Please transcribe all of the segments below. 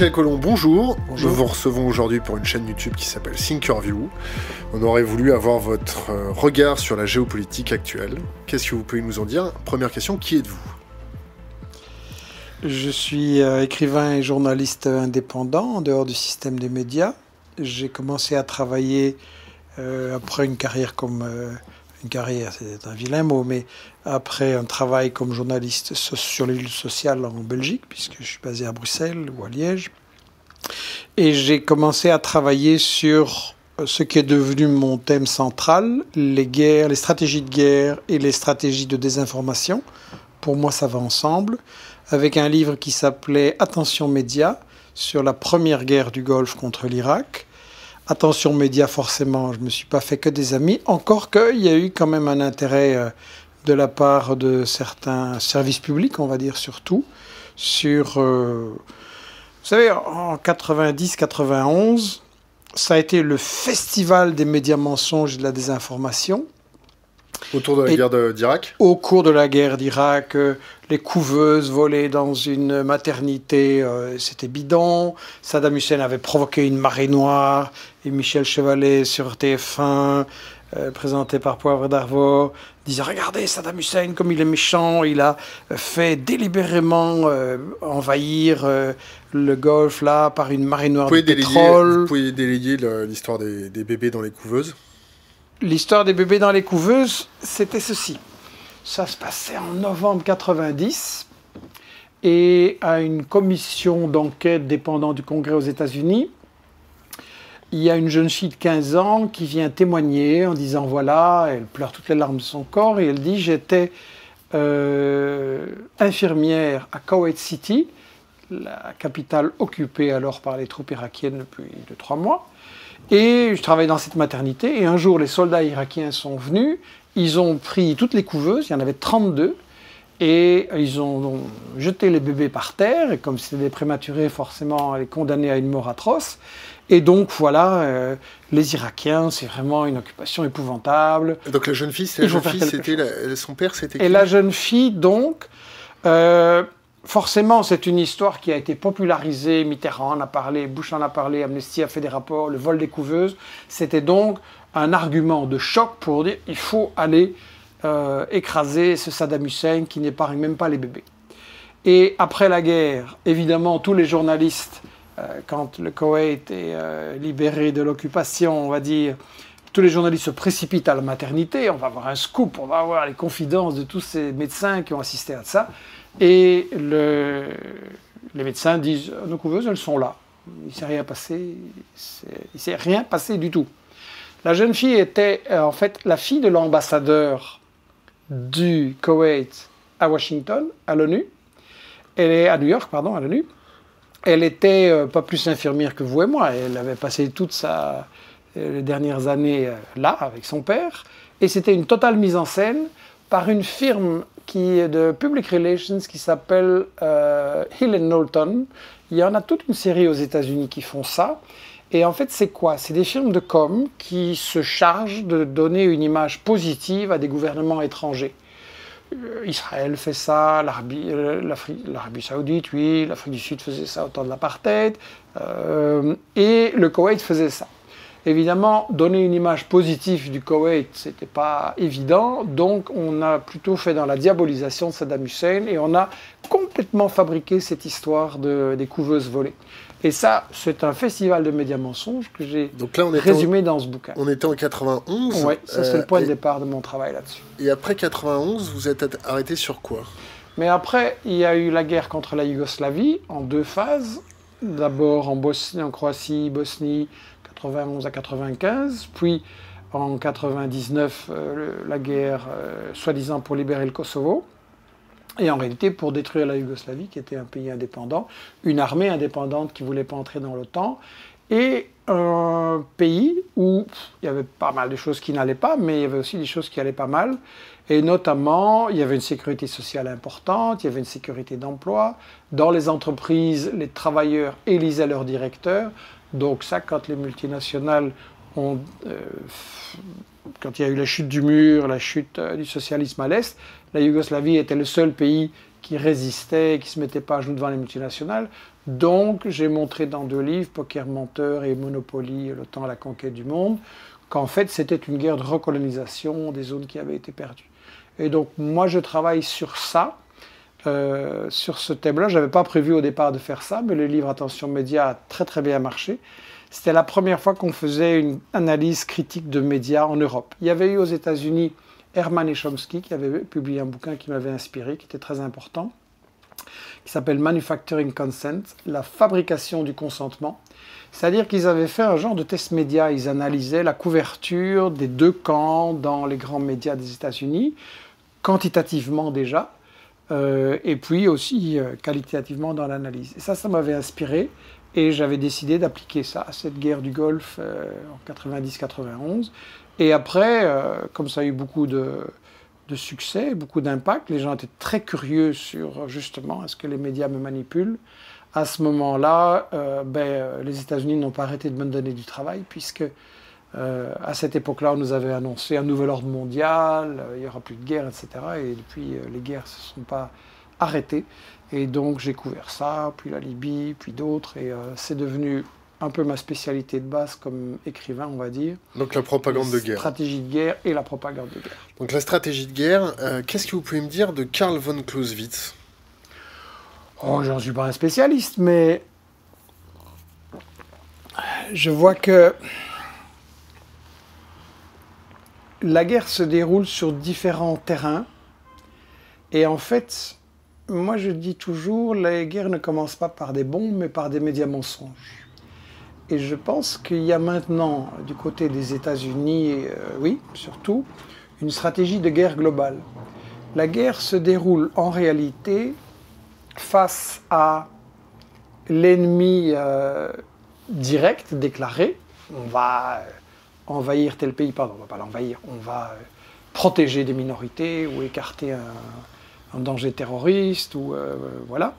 Michel Collomb, bonjour. Nous vous recevons aujourd'hui pour une chaîne YouTube qui s'appelle Thinkerview. On aurait voulu avoir votre euh, regard sur la géopolitique actuelle. Qu'est-ce que vous pouvez nous en dire? Première question, qui êtes-vous? Je suis euh, écrivain et journaliste indépendant en dehors du système des médias. J'ai commencé à travailler euh, après une carrière comme une carrière, c'est un vilain mot, mais après un travail comme journaliste sur les luttes sociales en Belgique, puisque je suis basé à Bruxelles ou à Liège. Et j'ai commencé à travailler sur ce qui est devenu mon thème central, les guerres, les stratégies de guerre et les stratégies de désinformation. Pour moi, ça va ensemble, avec un livre qui s'appelait Attention médias sur la première guerre du Golfe contre l'Irak. Attention médias, forcément, je ne me suis pas fait que des amis, encore qu'il y a eu quand même un intérêt euh, de la part de certains services publics, on va dire surtout, sur... Euh, savez, en 90-91, ça a été le festival des médias mensonges et de la désinformation. Autour de la guerre d'Irak Au cours de la guerre d'Irak, euh, les couveuses volées dans une maternité, euh, c'était bidon. Saddam Hussein avait provoqué une marée noire. Et Michel Chevalet sur TF1, euh, présenté par Poivre d'Arvor, disait Regardez Saddam Hussein, comme il est méchant, il a fait délibérément envahir le Golfe là par une marée noire de pétrole. Vous pouvez déléguer l'histoire des bébés dans les couveuses L'histoire des bébés dans les couveuses, c'était ceci. Ça se passait en novembre 90 et à une commission d'enquête dépendant du Congrès aux États-Unis, il y a une jeune fille de 15 ans qui vient témoigner en disant voilà, elle pleure toutes les larmes de son corps et elle dit j'étais euh, infirmière à Kuwait City, la capitale occupée alors par les troupes irakiennes depuis deux, trois mois. Et je travaillais dans cette maternité. Et un jour, les soldats irakiens sont venus. Ils ont pris toutes les couveuses, il y en avait 32. Et ils ont jeté les bébés par terre. Et comme c'était des prématurés, forcément, les condamnés à une mort atroce. Et donc, voilà, euh, les Irakiens, c'est vraiment une occupation épouvantable. donc, la jeune fille, c'était son père, c'était Et la jeune fille, donc, euh, Forcément, c'est une histoire qui a été popularisée. Mitterrand en a parlé, Bush en a parlé, Amnesty a fait des rapports, le vol des couveuses. C'était donc un argument de choc pour dire il faut aller euh, écraser ce Saddam Hussein qui n'épargne même pas les bébés. Et après la guerre, évidemment, tous les journalistes, quand le Koweït est euh, libéré de l'occupation, on va dire, tous les journalistes se précipitent à la maternité. On va avoir un scoop, on va avoir les confidences de tous ces médecins qui ont assisté à ça. Et le, les médecins disent nos couveuses, elles sont là. Il ne s'est rien passé. Il s'est rien passé du tout. La jeune fille était euh, en fait la fille de l'ambassadeur du Koweït à Washington, à l'ONU. Elle est à New York, pardon, à l'ONU. Elle était euh, pas plus infirmière que vous et moi. Elle avait passé toutes euh, les dernières années là avec son père. Et c'était une totale mise en scène par une firme qui est de Public Relations qui s'appelle euh, Hill Knowlton. Il y en a toute une série aux États-Unis qui font ça. Et en fait, c'est quoi? C'est des firmes de com qui se chargent de donner une image positive à des gouvernements étrangers. Euh, Israël fait ça, euh, l'Arabie saoudite, oui, l'Afrique du Sud faisait ça au temps de l'apartheid, et le Koweït faisait ça. Évidemment, donner une image positive du Koweït, ce n'était pas évident, donc on a plutôt fait dans la diabolisation de Saddam Hussein et on a complètement fabriqué cette histoire de, des couveuses volées. Et ça, c'est un festival de médias mensonges que j'ai résumé dans ce bouquin. On était en 91 Oui, ça c'est le point de départ de mon travail là-dessus. Et après 91, vous êtes arrêté sur quoi? Mais après, il y a eu la guerre contre la Yougoslavie en deux phases. D'abord en Bosnie, en Croatie, Bosnie, 91 à 95, puis en 99 euh, la guerre euh, soi-disant pour libérer le Kosovo, et en réalité pour détruire la Yougoslavie qui était un pays indépendant, une armée indépendante qui ne voulait pas entrer dans l'OTAN, et un pays où il y avait pas mal de choses qui n'allaient pas, mais il y avait aussi des choses qui allaient pas mal. Et notamment, il y avait une sécurité sociale importante, il y avait une sécurité d'emploi. Dans les entreprises, les travailleurs élisaient leurs directeurs. Donc ça, quand les multinationales ont... Euh, quand il y a eu la chute du mur, la chute euh, du socialisme à l'Est, la Yougoslavie était le seul pays qui résistait, qui ne se mettait pas à genoux devant les multinationales. Donc, j'ai montré dans deux livres, Poker menteur et Monopoly, le temps à la conquête du monde, qu'en fait, c'était une guerre de recolonisation des zones qui avaient été perdues. Et donc, moi, je travaille sur ça, euh, sur ce thème-là. Je n'avais pas prévu au départ de faire ça, mais le livre Attention Média a très très bien marché. C'était la première fois qu'on faisait une analyse critique de médias en Europe. Il y avait eu aux États-Unis Herman Chomsky qui avait publié un bouquin qui m'avait inspiré, qui était très important, qui s'appelle Manufacturing Consent, la fabrication du consentement. C'est-à-dire qu'ils avaient fait un genre de test média. Ils analysaient la couverture des deux camps dans les grands médias des États-Unis, quantitativement déjà, euh, et puis aussi euh, qualitativement dans l'analyse. Et ça, ça m'avait inspiré. Et j'avais décidé d'appliquer ça à cette guerre du Golfe euh, en 90-91. Et après, comme ça a eu beaucoup de, succès, beaucoup d'impact, les gens étaient très curieux sur justement est-ce que les médias me manipulent à ce moment-là, euh, ben, euh, les États-Unis n'ont pas arrêté de me donner du travail, puisque euh, à cette époque-là, on nous avait annoncé un nouvel ordre mondial, il n'y aura plus de guerre, etc. Et depuis, les guerres ne se sont pas arrêtées. Et donc, j'ai couvert ça, puis la Libye, puis d'autres, et c'est devenu un peu ma spécialité de base comme écrivain, on va dire. Donc la propagande de guerre. Stratégie de guerre et la propagande de guerre. Donc la stratégie de guerre, qu'est-ce que vous pouvez me dire de Karl von Clausewitz? Oh, j'en suis pas un spécialiste, mais je vois que la guerre se déroule sur différents terrains. Et en fait, moi je dis toujours, la guerre ne commence pas par des bombes, mais par des médias mensonges. Et je pense qu'il y a maintenant, du côté des États-Unis, euh, oui, surtout, une stratégie de guerre globale. La guerre se déroule en réalité face à l'ennemi euh, direct déclaré, on va envahir tel pays, pardon, on va pas l'envahir, on va euh, protéger des minorités ou écarter un, danger terroriste, ou euh, voilà.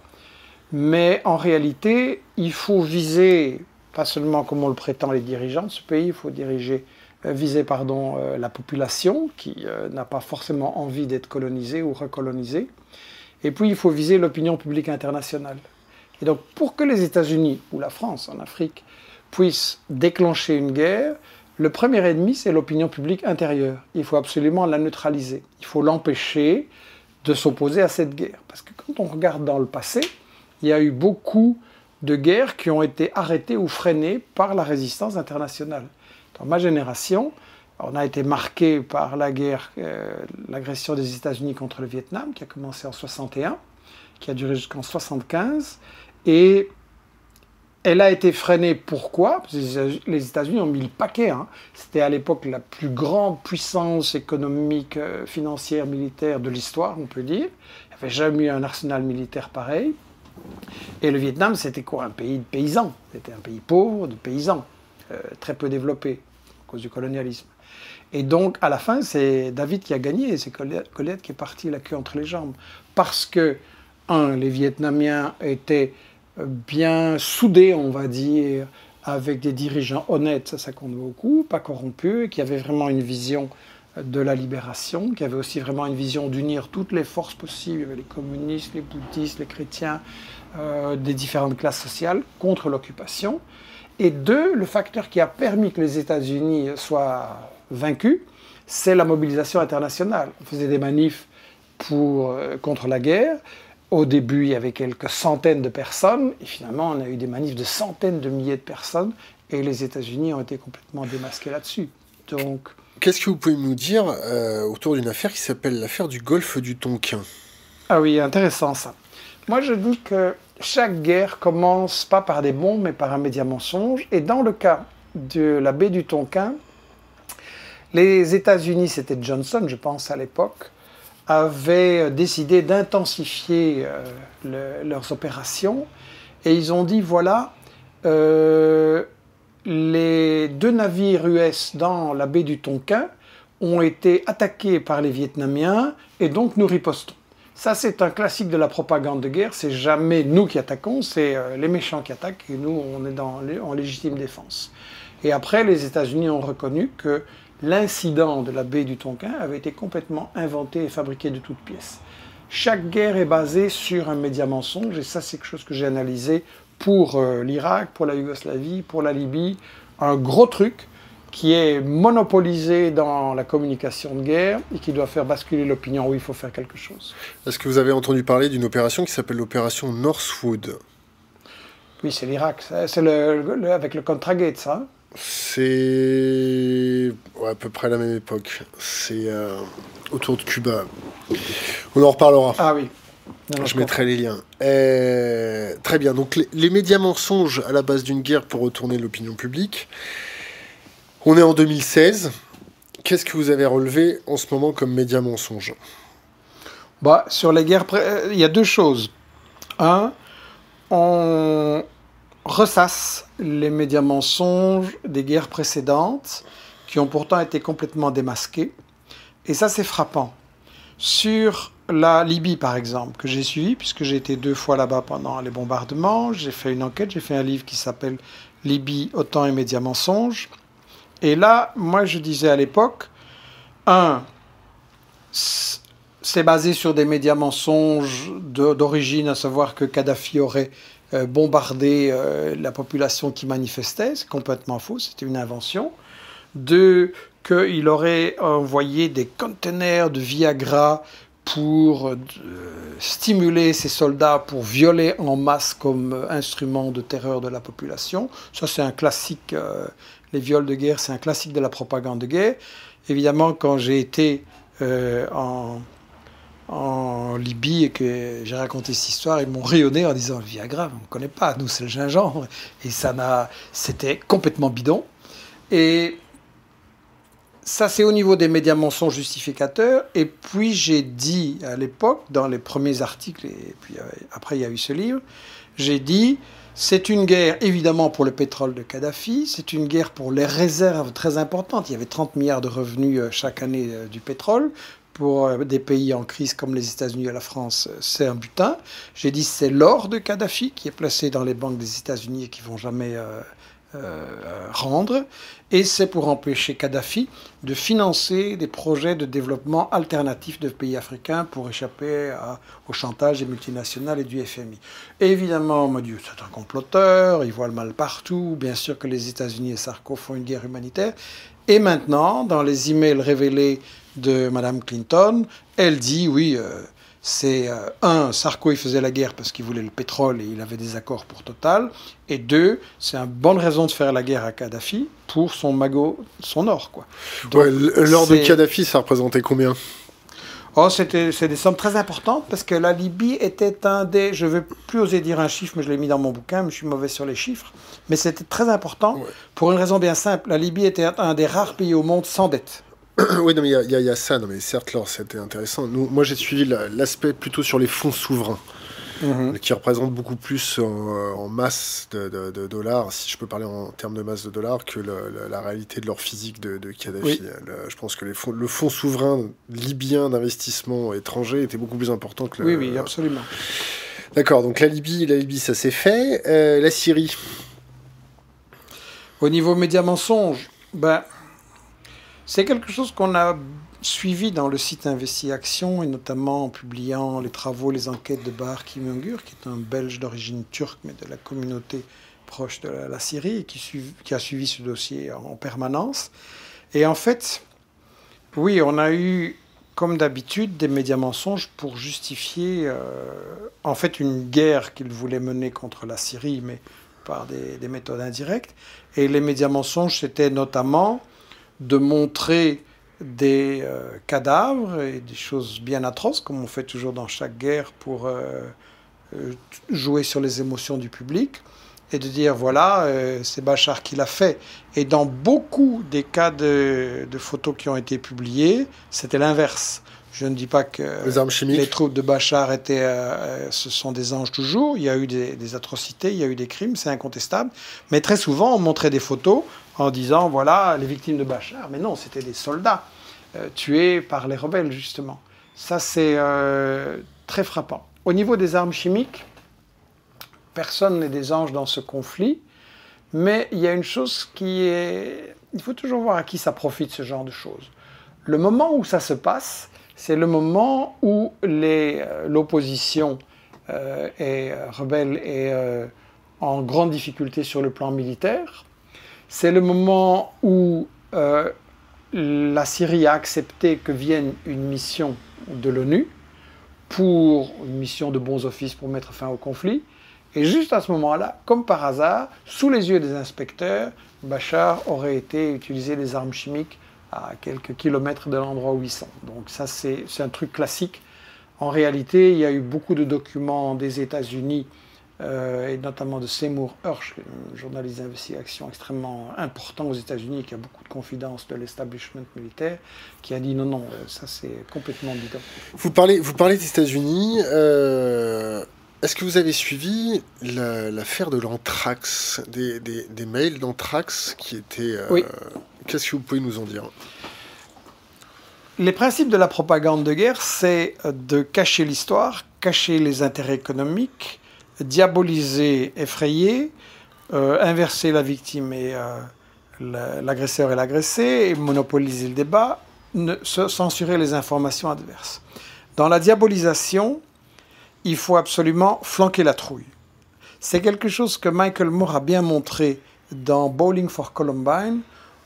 Mais en réalité, il faut viser, pas seulement comme on le prétend les dirigeants de ce pays, il faut diriger, viser pardon, la population qui n'a pas forcément envie d'être colonisée ou recolonisée. Et puis, il faut viser l'opinion publique internationale. Et donc, pour que les États-Unis ou la France en Afrique puissent déclencher une guerre, le premier ennemi, c'est l'opinion publique intérieure. Il faut absolument la neutraliser. Il faut l'empêcher de s'opposer à cette guerre. Parce que quand on regarde dans le passé, il y a eu beaucoup de guerres qui ont été arrêtées ou freinées par la résistance internationale. Dans ma génération, on a été marqué par la guerre, euh, l'agression des États-Unis contre le Vietnam, qui a commencé en 61, qui a duré jusqu'en 75, et elle a été freinée. Pourquoi? Parce que les États-Unis ont mis le paquet. Hein. C'était à l'époque la plus grande puissance économique, euh, financière, militaire de l'histoire, on peut dire. Il n'y avait jamais eu un arsenal militaire pareil. Et le Vietnam, c'était quoi? Un pays de paysans. C'était un pays pauvre, de paysans, euh, très peu développé à cause du colonialisme. Et donc, à la fin, c'est David qui a gagné c'est Colette qui est parti la queue entre les jambes. Parce que, un, les Vietnamiens étaient euh, bien soudés, on va dire, avec des dirigeants honnêtes, ça, ça compte beaucoup, pas corrompus, qui avaient vraiment une vision de la libération, qui avaient aussi vraiment une vision d'unir toutes les forces possibles, les communistes, les bouddhistes, les chrétiens, euh, des différentes classes sociales, contre l'occupation. Et deux, le facteur qui a permis que les États-Unis soient vaincu, c'est la mobilisation internationale. On faisait des manifs pour, euh, contre la guerre. Au début, il y avait quelques centaines de personnes, et finalement, on a eu des manifs de centaines de milliers de personnes, et les États-Unis ont été complètement démasqués là-dessus. Donc, Qu'est-ce que vous pouvez nous dire euh, autour d'une affaire qui s'appelle l'affaire du golfe du Tonkin? Ah oui, intéressant ça. Moi, je dis que chaque guerre commence pas par des bombes, mais par un média mensonge. Et dans le cas de la baie du Tonkin, les États-Unis, c'était Johnson, je pense, à l'époque, avaient décidé d'intensifier euh, leurs opérations et ils ont dit voilà, euh, les deux navires US dans la baie du Tonkin ont été attaqués par les Vietnamiens et donc nous ripostons. Ça, c'est un classique de la propagande de guerre. C'est jamais nous qui attaquons, c'est euh, les méchants qui attaquent et nous, on est dans, en légitime défense. Et après, les États-Unis ont reconnu que l'incident de la baie du Tonkin avait été complètement inventé et fabriqué de toutes pièces. Chaque guerre est basée sur un média mensonge, et ça c'est quelque chose que j'ai analysé pour l'Irak, pour la Yougoslavie, pour la Libye, un gros truc qui est monopolisé dans la communication de guerre et qui doit faire basculer l'opinion où il faut faire quelque chose. Est-ce que vous avez entendu parler d'une opération qui s'appelle l'opération Northwood? Oui, c'est l'Irak. C'est le, avec le Contragate, ça C'est à peu près la même époque. C'est euh, autour de Cuba. On en reparlera. Ah oui. Je mettrai les liens. Euh, très bien. Donc les, les médias mensonges à la base d'une guerre pour retourner l'opinion publique. On est en 2016. Qu'est-ce que vous avez relevé en ce moment comme média mensonge? Bah, Sur les guerres, euh, il y a deux choses. Un, on ressasse les médias mensonges des guerres précédentes qui ont pourtant été complètement démasqués. Et ça, c'est frappant. Sur la Libye, par exemple, que j'ai suivi, puisque j'ai été deux fois là-bas pendant les bombardements, j'ai fait une enquête, j'ai fait un livre qui s'appelle Libye, OTAN et médias mensonges. Et là, moi, je disais à l'époque, un, c'est basé sur des médias mensonges d'origine, à savoir que Kadhafi aurait euh, bombardé euh, la population qui manifestait. C'est complètement faux, c'était une invention. Deux, qu'il aurait envoyé des conteneurs de Viagra pour euh, stimuler ses soldats pour violer en masse comme instrument de terreur de la population. Ça, c'est un classique les viols de guerre, c'est un classique de la propagande de guerre. Évidemment, quand j'ai été euh, en, en, Libye et que j'ai raconté cette histoire, ils m'ont rayonné en disant Viagra, on ne connaît pas, nous c'est le gingembre. Et ça n'a, c'était complètement bidon. Et ça, c'est au niveau des médias mensonges justificateurs. Et puis, j'ai dit à l'époque, dans les premiers articles, et puis euh, après, il y a eu ce livre, j'ai dit c'est une guerre évidemment pour le pétrole de Kadhafi, c'est une guerre pour les réserves très importantes. Il y avait 30 milliards de revenus euh, chaque année euh, du pétrole. Pour des pays en crise comme les États-Unis et la France, c'est un butin. J'ai dit c'est l'or de Kadhafi qui est placé dans les banques des États-Unis et qui vont jamais euh, rendre, et c'est pour empêcher Kadhafi de financer des projets de développement alternatifs de pays africains pour échapper au chantage des multinationales et du FMI. évidemment, on m'a dit c'est un comploteur, il voit le mal partout, bien sûr que les États-Unis et Sarko font une guerre humanitaire. Et maintenant, dans les emails révélés de Mme Clinton, elle dit oui. Euh, c'est euh, un, Sarko il faisait la guerre parce qu'il voulait le pétrole et il avait des accords pour Total, et deux, c'est une bonne raison de faire la guerre à Kadhafi pour son magot, son or quoi. l'or de Kadhafi, ça représentait combien? Oh, c'était c'est des sommes très importantes parce que la Libye était un des, je ne veux plus oser dire un chiffre, mais je l'ai mis dans mon bouquin, mais je suis mauvais sur les chiffres, mais c'était très important pour une raison bien simple. La Libye était un des rares pays au monde sans dette. oui, non, mais il y, a ça. Non, mais certes, là, c'était intéressant. Nous, moi, j'ai suivi l'aspect plutôt sur les fonds souverains. Mhm. qui représentent beaucoup plus en, masse de, dollars, si je peux parler en termes de masse de dollars, que la réalité de leur physique de, Kadhafi. je pense que les fonds, le fonds souverain libyen d'investissement étranger était beaucoup plus important que le. Oui, oui, absolument. D'accord, donc la Libye, la Libye, ça s'est fait. Euh, la Syrie? Au niveau média mensonge, ben. C'est quelque chose qu'on a suivi dans le site Investi Action et notamment en publiant les travaux, les enquêtes de Bahar Kimungur, qui est un Belge d'origine turque mais de la communauté proche de la, Syrie et qui, a suivi ce dossier en permanence. Et en fait, oui, on a eu, comme d'habitude, des médias mensonges pour justifier euh, en fait une guerre qu'ils voulaient mener contre la Syrie, mais par des, des méthodes indirectes. Et les médias mensonges, c'était notamment de montrer des euh, cadavres et des choses bien atroces, comme on fait toujours dans chaque guerre pour euh, euh, jouer sur les émotions du public, et de dire voilà, c'est Bachar qui l'a fait. Et dans beaucoup des cas de, photos qui ont été publiées, c'était l'inverse. Je ne dis pas que les, troupes de Bachar étaient, ce sont des anges toujours. Il y a eu des, des atrocités, il y a eu des crimes, c'est incontestable. Mais très souvent, on montrait des photos en disant voilà les victimes de Bachar. Mais non, c'était des soldats euh, tués par les rebelles, justement. Ça, c'est euh, très frappant. Au niveau des armes chimiques, personne n'est des anges dans ce conflit, mais il y a une chose qui est... Il faut toujours voir à qui ça profite, ce genre de choses. Le moment où ça se passe, c'est le moment où euh, l'opposition est rebelle et en grande difficulté sur le plan militaire. C'est le moment où euh, la Syrie a accepté que vienne une mission de l'ONU pour une mission de bons offices pour mettre fin au conflit. Et juste à ce moment-là, comme par hasard, sous les yeux des inspecteurs, Bachar aurait été utiliser des armes chimiques à quelques kilomètres de l'endroit où ils sont. Donc ça, c'est un truc classique. En réalité, il y a eu beaucoup de documents des États-Unis euh, et notamment de Seymour Hersh, un journaliste d'investigation extrêmement important aux États-Unis, qui a beaucoup de confidence de l'establishment militaire, qui a dit non, non, euh, ça c'est complètement bidon. Vous parlez, vous parlez des États-Unis. Euh, est-ce que vous avez suivi l'affaire de l'anthrax, des, des, mails d'anthrax qui étaient. oui. Qu'est-ce que vous pouvez nous en dire? Les principes de la propagande de guerre, c'est de cacher l'histoire, cacher les intérêts économiques, diaboliser, effrayer, euh, inverser la victime et euh, l'agresseur et l'agressé, monopoliser le débat, censurer les informations adverses. Dans la diabolisation, il faut absolument flanquer la trouille. C'est quelque chose que Michael Moore a bien montré dans Bowling for Columbine,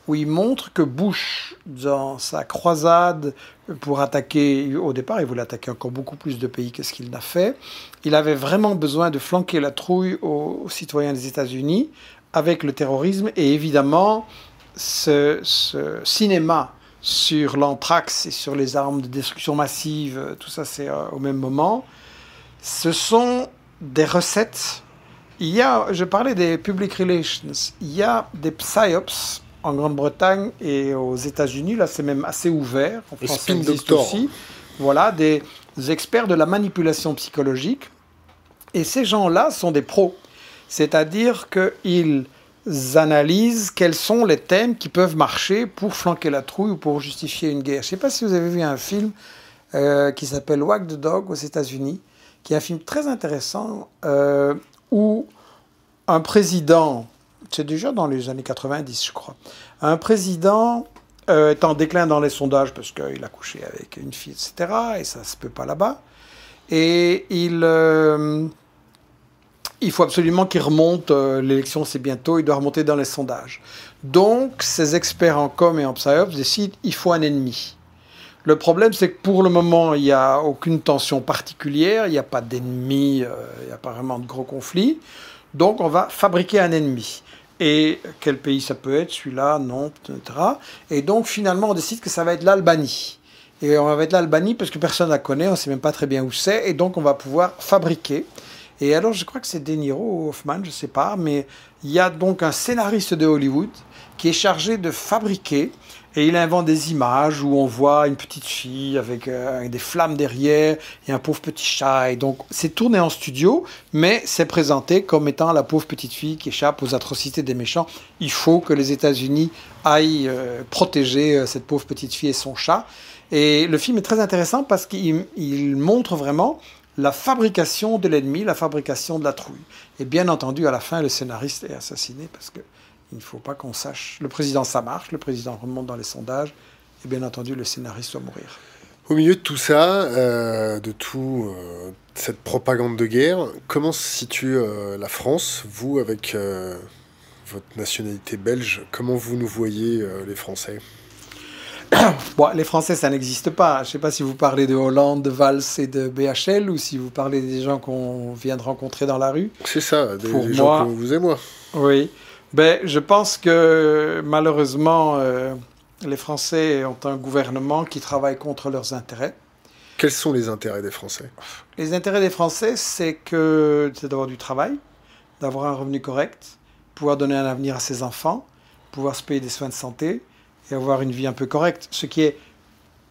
où il montre que Bush, dans sa croisade pour attaquer, au départ, il voulait attaquer encore beaucoup plus de pays que ce qu'il n'a fait, il avait vraiment besoin de flanquer la trouille aux, citoyens des États-Unis avec le terrorisme et évidemment ce, cinéma sur l'anthrax et sur les armes de destruction massive, tout ça c'est euh, au même moment, ce sont des recettes. Il y a, je parlais des public relations, il y a des psyops en Grande-Bretagne et aux États-Unis, là c'est même assez ouvert. En France, spin doctor. aussi. Voilà, des experts de la manipulation psychologique. Et ces gens-là sont des pros. C'est-à-dire qu'ils analysent quels sont les thèmes qui peuvent marcher pour flanquer la trouille ou pour justifier une guerre. Je ne sais pas si vous avez vu un film euh, qui s'appelle Wag the Dog aux États-Unis, qui est un film très intéressant euh, où un président c'est déjà dans les années 90, je crois. Un président euh, est en déclin dans les sondages parce qu'il a couché avec une fille, etc. Et ça ne se peut pas là-bas. Et il, euh, il faut absolument qu'il remonte. Euh, l'élection, c'est bientôt. Il doit remonter dans les sondages. Donc, ces experts en com et en psyops décident il faut un ennemi. Le problème, c'est que pour le moment, il n'y a aucune tension particulière, il n'y a pas d'ennemi, il n'y a pas vraiment de gros conflits. Donc, on va fabriquer un ennemi et quel pays ça peut être, celui-là, non, etc. Et donc finalement on décide que ça va être l'Albanie. Et on va être l'Albanie parce que personne ne la connaît, on ne sait même pas très bien où c'est, et donc on va pouvoir fabriquer. Et alors je crois que c'est De Niro ou Hoffman, je ne sais pas, mais il y a donc un scénariste de Hollywood qui est chargé de fabriquer et il invente des images où on voit une petite fille avec, euh, des flammes derrière et un pauvre petit chat. Et donc, c'est tourné en studio, mais c'est présenté comme étant la pauvre petite fille qui échappe aux atrocités des méchants. Il faut que les États-Unis aillent euh, protéger euh, cette pauvre petite fille et son chat. Et le film est très intéressant parce qu'il montre vraiment la fabrication de l'ennemi, la fabrication de la trouille. Et bien entendu, à la fin, le scénariste est assassiné parce que il ne faut pas qu'on sache. Le président, ça marche, le président remonte dans les sondages, et bien entendu, le scénariste doit mourir. Au milieu de tout ça, euh, de tout euh, cette propagande de guerre, comment se situe euh, la France, vous, avec votre nationalité belge? Comment vous nous voyez, les Français? Bon, les Français, ça n'existe pas. Je ne sais pas si vous parlez de Hollande, de Valls et de BHL ou si vous parlez des gens qu'on vient de rencontrer dans la rue. C'est ça, des, Pour gens comme vous et moi. Oui. Ben, je pense que malheureusement, euh, les Français ont un gouvernement qui travaille contre leurs intérêts. Quels sont les intérêts des Français? Les intérêts des Français, c'est que c'est d'avoir du travail, d'avoir un revenu correct, pouvoir donner un avenir à ses enfants, pouvoir se payer des soins de santé et avoir une vie un peu correcte, ce qui est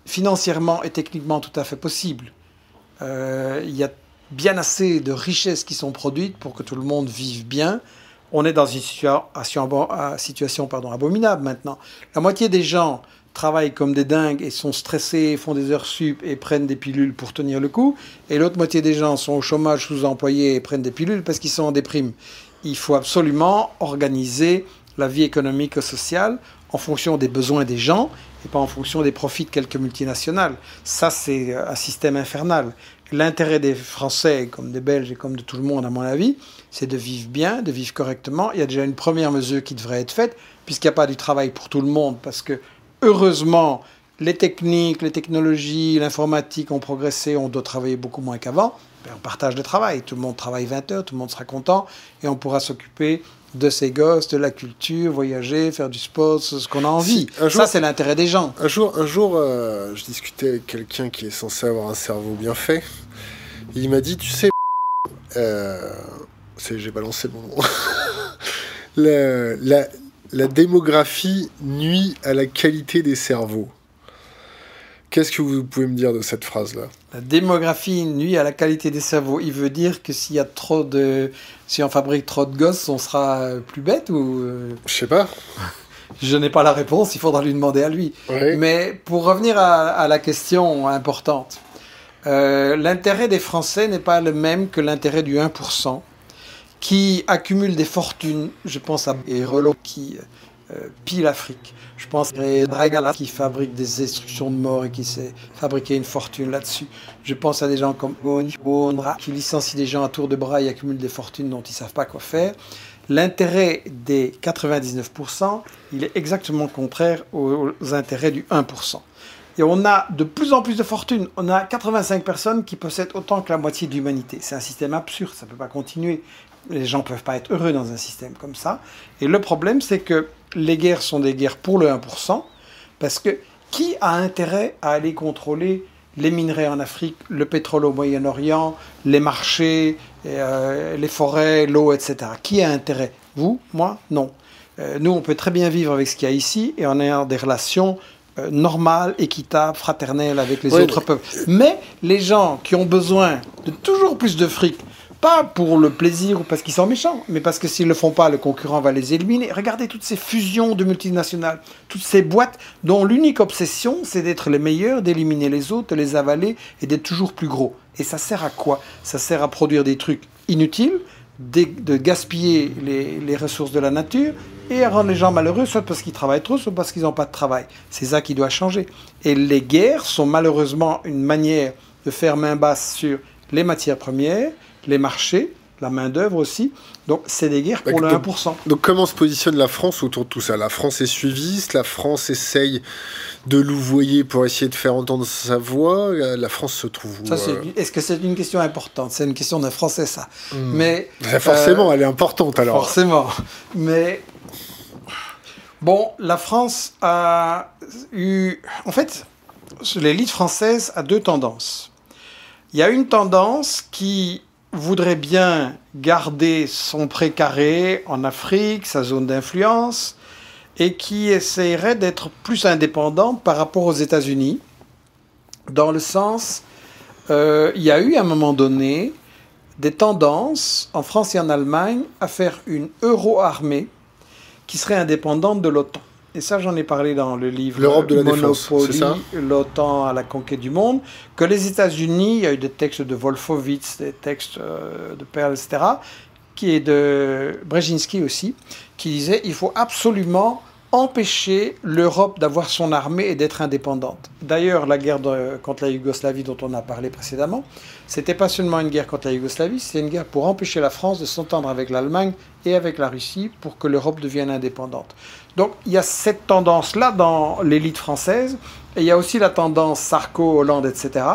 financièrement et techniquement tout à fait possible. Euh, il y a bien assez de richesses qui sont produites pour que tout le monde vive bien on est dans une situation, pardon, abominable maintenant. La moitié des gens travaillent comme des dingues et sont stressés, font des heures sup et prennent des pilules pour tenir le coup. Et l'autre moitié des gens sont au chômage sous-employés et prennent des pilules parce qu'ils sont en déprime. Il faut absolument organiser la vie économique et sociale en fonction des besoins des gens et pas en fonction des profits de quelques multinationales. Ça, c'est euh, un système infernal. L'intérêt des Français, comme des Belges et comme de tout le monde, à mon avis, c'est de vivre bien, de vivre correctement. Il y a déjà une première mesure qui devrait être faite, puisqu'il n'y a pas du travail pour tout le monde, parce que heureusement, les techniques, les technologies, l'informatique ont progressé, on doit travailler beaucoup moins qu'avant. Ben, on partage le travail, tout le monde travaille 20 heures, tout le monde sera content, et on pourra s'occuper de ses gosses, de la culture, voyager, faire du sport, ce qu'on a envie. ça, c'est l'intérêt des gens. Un jour, un jour euh, je discutais avec quelqu'un qui est censé avoir un cerveau bien fait. Il m'a dit, tu sais, euh, j'ai balancé mon nom. la, la, la démographie nuit à la qualité des cerveaux. Qu'est-ce que vous pouvez me dire de cette phrase-là? La démographie nuit à la qualité des cerveaux. Il veut dire que s'il y a trop de, si on fabrique trop de gosses, on sera plus bête ou euh? Je sais pas. Je n'ai pas la réponse. Il faudra lui demander à lui. Mais pour revenir à, la question importante, euh, l'intérêt des Français n'est pas le même que l'intérêt du 1% qui accumule des fortunes. Je pense à Erolo qui euh, pille l'Afrique. Je pense à Dragala qui fabrique des instructions de mort et qui s'est fabriqué une fortune là-dessus. Je pense à des gens comme Bondra qui licencient des gens à tour de bras et accumulent des fortunes dont ils ne savent pas quoi faire. L'intérêt des 99%, il est exactement contraire aux intérêts du 1%. Et on a de plus en plus de fortunes. On a 85 personnes qui possèdent autant que la moitié de l'humanité. C'est un système absurde, ça ne peut pas continuer. Les gens ne peuvent pas être heureux dans un système comme ça. Et le problème, c'est que les guerres sont des guerres pour le 1%, parce que qui a intérêt à aller contrôler les minerais en Afrique, le pétrole au Moyen-Orient, les marchés, euh, les forêts, l'eau, etc. Qui a intérêt? Vous? Moi? Non. Euh, nous, on peut très bien vivre avec ce qu'il y a ici et en ayant des relations euh, normales, équitables, fraternelles avec les autres peuples. Mais les gens qui ont besoin de toujours plus de fric, pas pour le plaisir ou parce qu'ils sont méchants, mais parce que s'ils ne le font pas, le concurrent va les éliminer. Regardez toutes ces fusions de multinationales, toutes ces boîtes dont l'unique obsession, c'est d'être les meilleurs, d'éliminer les autres, de les avaler et d'être toujours plus gros. Et ça sert à quoi? Ça sert à produire des trucs inutiles, de, gaspiller les, les, ressources de la nature et à rendre les gens malheureux, soit parce qu'ils travaillent trop, soit parce qu'ils n'ont pas de travail. C'est ça qui doit changer. Et les guerres sont malheureusement une manière de faire main basse sur les matières premières, les marchés, la main-d'œuvre aussi. Donc, c'est des guerres pour le 1%. Donc, comment se positionne la France autour de tout ça? La France est suiviste, la France essaye de louvoyer pour essayer de faire entendre sa voix. La France se trouve où euh Est-ce que c'est une question importante? C'est une question d'un Français, ça. Hmm. Mais Forcément, euh, elle est importante alors. Forcément. Mais. Bon, la France a eu. En fait, l'élite française a deux tendances. Il y a une tendance qui voudrait bien garder son précaré en Afrique, sa zone d'influence, et qui essaierait d'être plus indépendante par rapport aux États-Unis, dans le sens, euh, il y a eu à un moment donné des tendances en France et en Allemagne à faire une euro-armée qui serait indépendante de l'OTAN et ça j'en ai parlé dans le livre L'Europe de la Monopoly, l'OTAN à la conquête du monde, que les États-Unis, il y a eu des textes de Wolfowitz, des textes euh, de Perl, etc., qui est de Brzezinski aussi, qui disait il faut absolument empêcher l'Europe d'avoir son armée et d'être indépendante. D'ailleurs, la guerre contre la Yougoslavie dont on a parlé précédemment, c'était pas seulement une guerre contre la Yougoslavie, c'était une guerre pour empêcher la France de s'entendre avec l'Allemagne et avec la Russie pour que l'Europe devienne indépendante. Donc il y a cette tendance-là dans l'élite française, et il y a aussi la tendance Sarko, Hollande, etc.,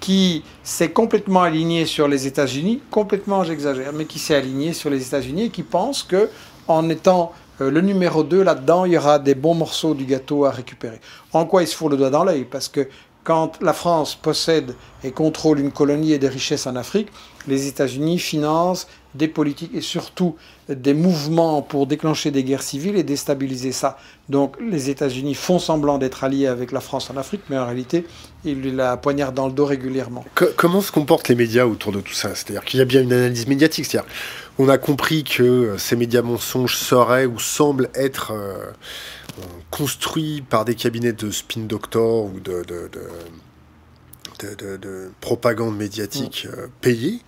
qui s'est complètement alignée sur les États-Unis, complètement j'exagère, mais qui s'est alignée sur les États-Unis et qui pense que en étant euh, le numéro 2 là-dedans, il y aura des bons morceaux du gâteau à récupérer. En quoi il se fout le doigt dans l'œil? Parce que quand la France possède et contrôle une colonie et des richesses en Afrique, les États-Unis financent des politiques et surtout des mouvements pour déclencher des guerres civiles et déstabiliser ça. Donc les États-Unis font semblant d'être alliés avec la France en Afrique, mais en réalité, ils la poignardent dans le dos régulièrement. comment se comportent les médias autour de tout ça? C'est-à-dire qu'il y a bien une analyse médiatique. C'est-à-dire, on a compris que ces médias mensonges seraient ou semblent être euh, construits par des cabinets de spin doctor ou de de, propagande médiatique mm. payée.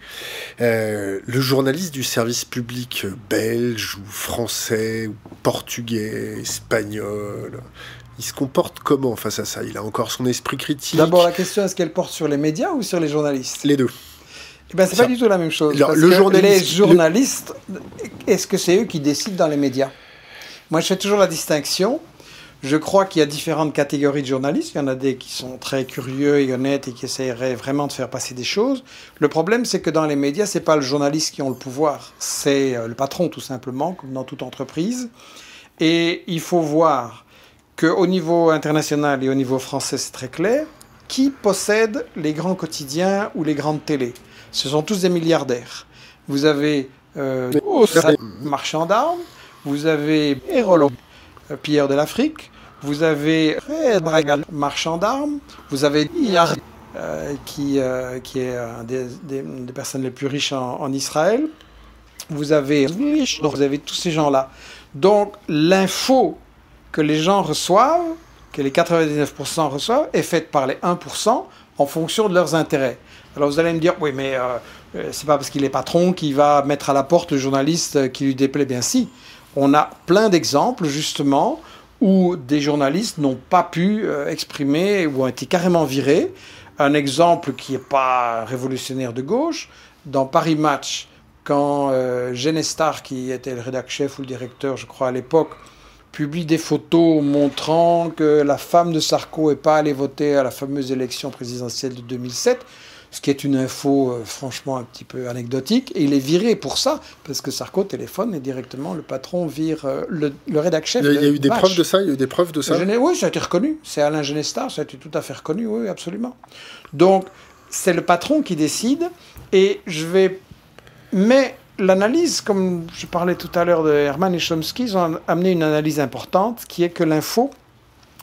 le journaliste du service public belge ou français ou portugais, espagnol, il se comporte comment face à ça? Il a encore son esprit critique? D'abord, la question est-ce qu'elle porte sur les médias ou sur les journalistes? Les deux. Eh ben, c'est pas du tout la même chose. le journaliste, les journalistes, est-ce que c'est eux qui décident dans les médias? Moi, je fais toujours la distinction. Je crois qu'il y a différentes catégories de journalistes. Il y en a des qui sont très curieux et honnêtes et qui essaieraient vraiment de faire passer des choses. Le problème, c'est que dans les médias, c'est pas le journaliste qui ont le pouvoir, c'est euh, le patron tout simplement, comme dans toute entreprise. Et il faut voir qu'au niveau international et au niveau français, c'est très clair, qui possède les grands quotidiens ou les grandes télés Ce sont tous des milliardaires. Vous avez euh, marchand d'armes, vous avez Hérolo, euh, Pierre de l'Afrique, vous avez marchand d'armes, vous avez euh, qui, euh, qui est un des, des, personnes les plus riches en, en Israël. Vous avez, vous avez tous ces gens-là. Donc l'info que les gens reçoivent, que les 99% reçoivent, est faite par les 1% en fonction de leurs intérêts. Alors vous allez me dire, oui, mais euh, euh, c'est pas parce qu'il est patron qu'il va mettre à la porte le journaliste qui lui déplaît. Bien si, on a plein d'exemples justement où des journalistes n'ont pas pu euh, exprimer ou ont été carrément virés. Un exemple qui n'est pas révolutionnaire de gauche, dans Paris Match, quand Genestar, qui était le rédacteur chef ou le directeur, je crois, à l'époque, publie des photos montrant que la femme de Sarko n'est pas allée voter à la fameuse élection présidentielle de 2007, ce qui est une info euh, franchement un petit peu anecdotique. Et il est viré pour ça, parce que Sarko téléphone et directement le patron vire euh, le, le. Il y a, eu des preuves de ça Il y a eu des preuves de ça Oui, ça a été reconnu. C'est Alain Genestar, ça a été tout à fait reconnu, oui, absolument. Donc, c'est le patron qui décide, et je vais... Mais l'analyse, comme je parlais tout à l'heure de Herman et Chomsky, ils ont amené une analyse importante qui est que l'info,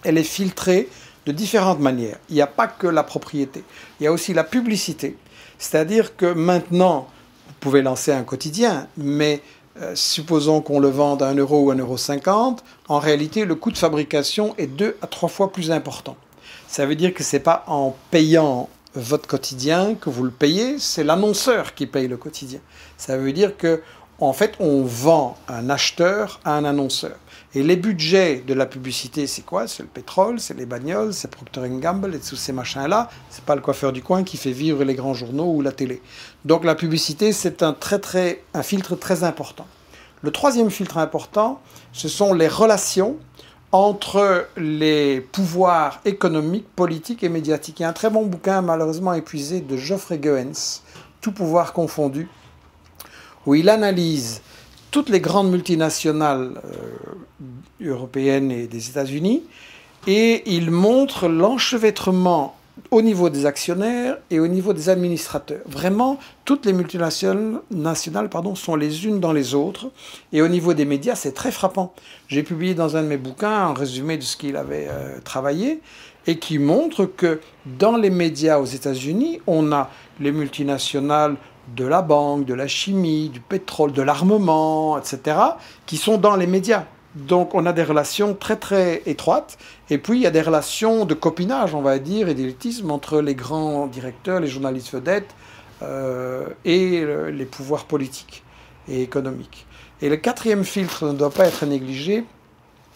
elle est filtrée de différentes manières. Il n'y a pas que la propriété, il y a aussi la publicité. C'est-à-dire que maintenant, vous pouvez lancer un quotidien, mais euh, supposons qu'on le vende à 1 euro ou 1,50 euro, en réalité, le coût de fabrication est deux à trois fois plus important. Ça veut dire que ce n'est pas en payant votre quotidien que vous le payez, c'est l'annonceur qui paye le quotidien. Ça veut dire que en fait, on vend un acheteur à un annonceur. Et les budgets de la publicité, c'est quoi? C'est le pétrole, c'est les bagnoles, c'est Procter Gamble et tous ces machins-là. C'est pas le coiffeur du coin qui fait vivre les grands journaux ou la télé. Donc la publicité, c'est un, très, très, un filtre très important. Le troisième filtre important, ce sont les relations entre les pouvoirs économiques, politiques et médiatiques. Il y a un très bon bouquin, malheureusement épuisé, de Geoffrey Goens, Tout pouvoir confondu, où il analyse toutes les grandes multinationales euh, européennes et des États-Unis, et il montre l'enchevêtrement au niveau des actionnaires et au niveau des administrateurs. Vraiment, toutes les multinationales sont les unes dans les autres. Et au niveau des médias, c'est très frappant. J'ai publié dans un de mes bouquins un résumé de ce qu'il avait euh, travaillé et qui montre que dans les médias aux États-Unis, on a les multinationales de la banque, de la chimie, du pétrole, de l'armement, etc., qui sont dans les médias. Donc on a des relations très très étroites. Et puis il y a des relations de copinage, on va dire, et d'élitisme entre les grands directeurs, les journalistes vedettes euh, et les pouvoirs politiques et économiques. Et le quatrième filtre ne doit pas être négligé,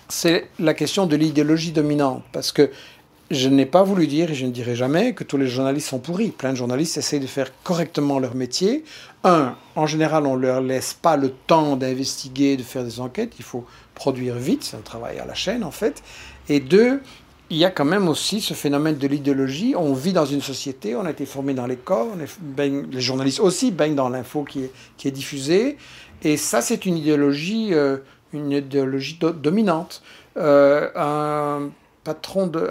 c'est la question de l'idéologie dominante. Parce que je n'ai pas voulu dire, et je ne dirai jamais, que tous les journalistes sont pourris. Plein de journalistes essayent de faire correctement leur métier. Un, en général, on ne leur laisse pas le temps d'investiguer, de faire des enquêtes. Il faut produire vite, c'est un travail à la chaîne en fait. Et deux, il y a quand même aussi ce phénomène de l'idéologie. On vit dans une société, on a été formé dans corps, les journalistes aussi baignent dans l'info qui est, qui est diffusée. Et ça, c'est une idéologie, euh, une idéologie dominante. Euh, un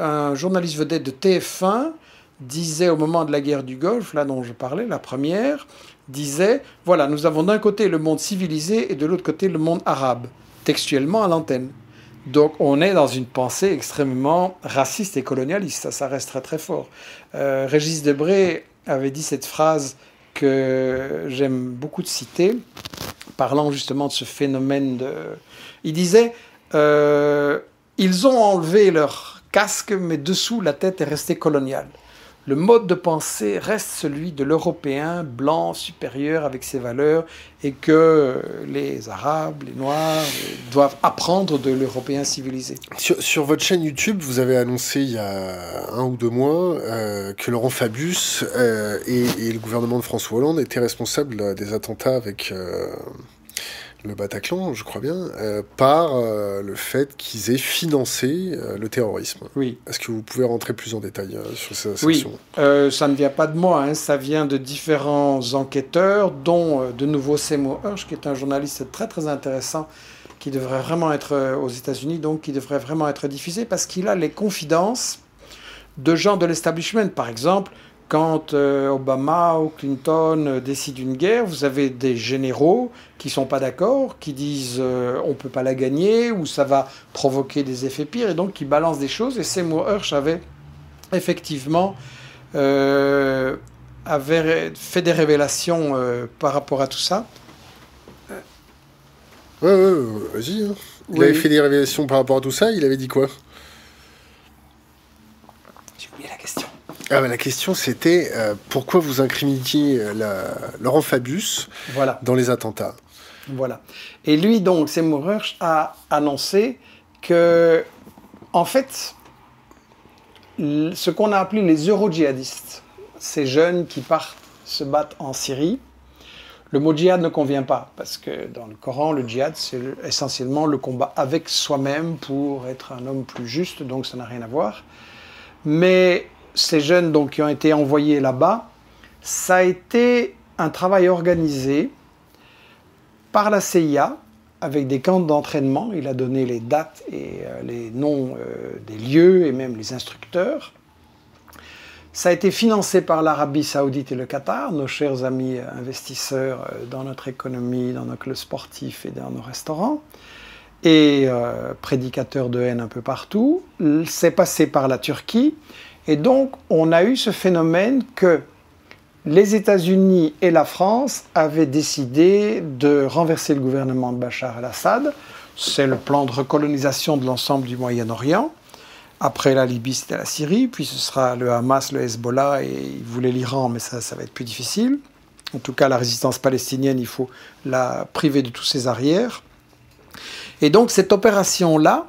un journaliste vedette de TF1 disait au moment de la guerre du Golfe, là dont je parlais, la première, disait, voilà, nous avons d'un côté le monde civilisé et de l'autre côté le monde arabe, textuellement à l'antenne. Donc on est dans une pensée extrêmement raciste et colonialiste, ça, ça reste très très fort. Euh, Régis Debray avait dit cette phrase que j'aime beaucoup de citer, parlant justement de ce phénomène de... Il disait, euh, ils ont enlevé leur casque, mais dessous la tête est restée coloniale. le mode de pensée reste celui de l'Européen blanc supérieur avec ses valeurs et que les Arabes, les Noirs doivent apprendre de l'Européen civilisé. Sur, votre chaîne YouTube, vous avez annoncé il y a un ou deux mois euh, que Laurent Fabius euh, et, le gouvernement de François Hollande étaient responsables des attentats avec... Euh, le Bataclan, je crois bien, euh, par euh, le fait qu'ils aient financé euh, le terrorisme. Oui. Est-ce que vous pouvez rentrer plus en détail sur cette section Oui, ça ne vient pas de moi, hein, ça vient de différents enquêteurs, dont de nouveau Seymour Hersh, qui est un journaliste très très intéressant, qui devrait vraiment être aux États-Unis, donc qui devrait vraiment être diffusé, parce qu'il a les confidences de gens de l'establishment. Par exemple, quand euh, Obama ou Clinton euh, décident une guerre, vous avez des généraux qui sont pas d'accord, qui disent euh, on peut pas la gagner ou ça va provoquer des effets pires et donc qui balancent des choses. Et Seymour Hersh avait effectivement avait fait des révélations par rapport à tout ça. Ouais, ouais, vas-y. Hein. Il avait fait des révélations par rapport à tout ça. Il avait dit quoi? J'ai oublié la question. Ah, la question c'était euh, pourquoi vous incriminiez euh, Laurent Fabius voilà. dans les attentats? Voilà. Et lui, donc, Seymour a annoncé que, en fait, ce qu'on a appelé les euro-djihadistes, ces jeunes qui partent se battre en Syrie, le mot djihad ne convient pas, parce que dans le Coran, le djihad, c'est essentiellement le combat avec soi-même pour être un homme plus juste, donc ça n'a rien à voir. Mais ces jeunes donc, qui ont été envoyés là-bas, ça a été un travail organisé par la CIA avec des camps d'entraînement. Il a donné les dates et euh, les noms euh, des lieux et même les instructeurs. Ça a été financé par l'Arabie saoudite et le Qatar, nos chers amis investisseurs euh, dans notre économie, dans nos clubs sportifs et dans nos restaurants, et prédicateurs de haine un peu partout. C'est passé par la Turquie et donc, on a eu ce phénomène que les États-Unis et la France avaient décidé de renverser le gouvernement de Bachar el-Assad. C'est le plan de recolonisation de l'ensemble du Moyen-Orient. Après la Libye, c'était la Syrie, puis ce sera le Hamas, le Hezbollah, et ils voulaient l'Iran, mais ça, ça va être plus difficile. En tout cas, la résistance palestinienne, il faut la priver de tous ses arrières. Et donc, cette opération-là,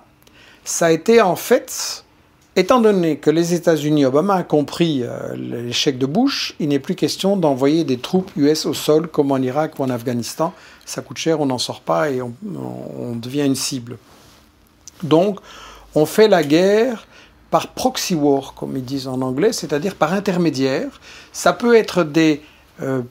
ça a été en fait Étant donné que les États-Unis, Obama a compris euh, l'échec de Bush, il n'est plus question d'envoyer des troupes US au sol comme en Irak ou en Afghanistan. Ça coûte cher, on n'en sort pas et on, devient une cible. Donc, on fait la guerre par proxy war, comme ils disent en anglais, c'est-à-dire par intermédiaire. Ça peut être des euh,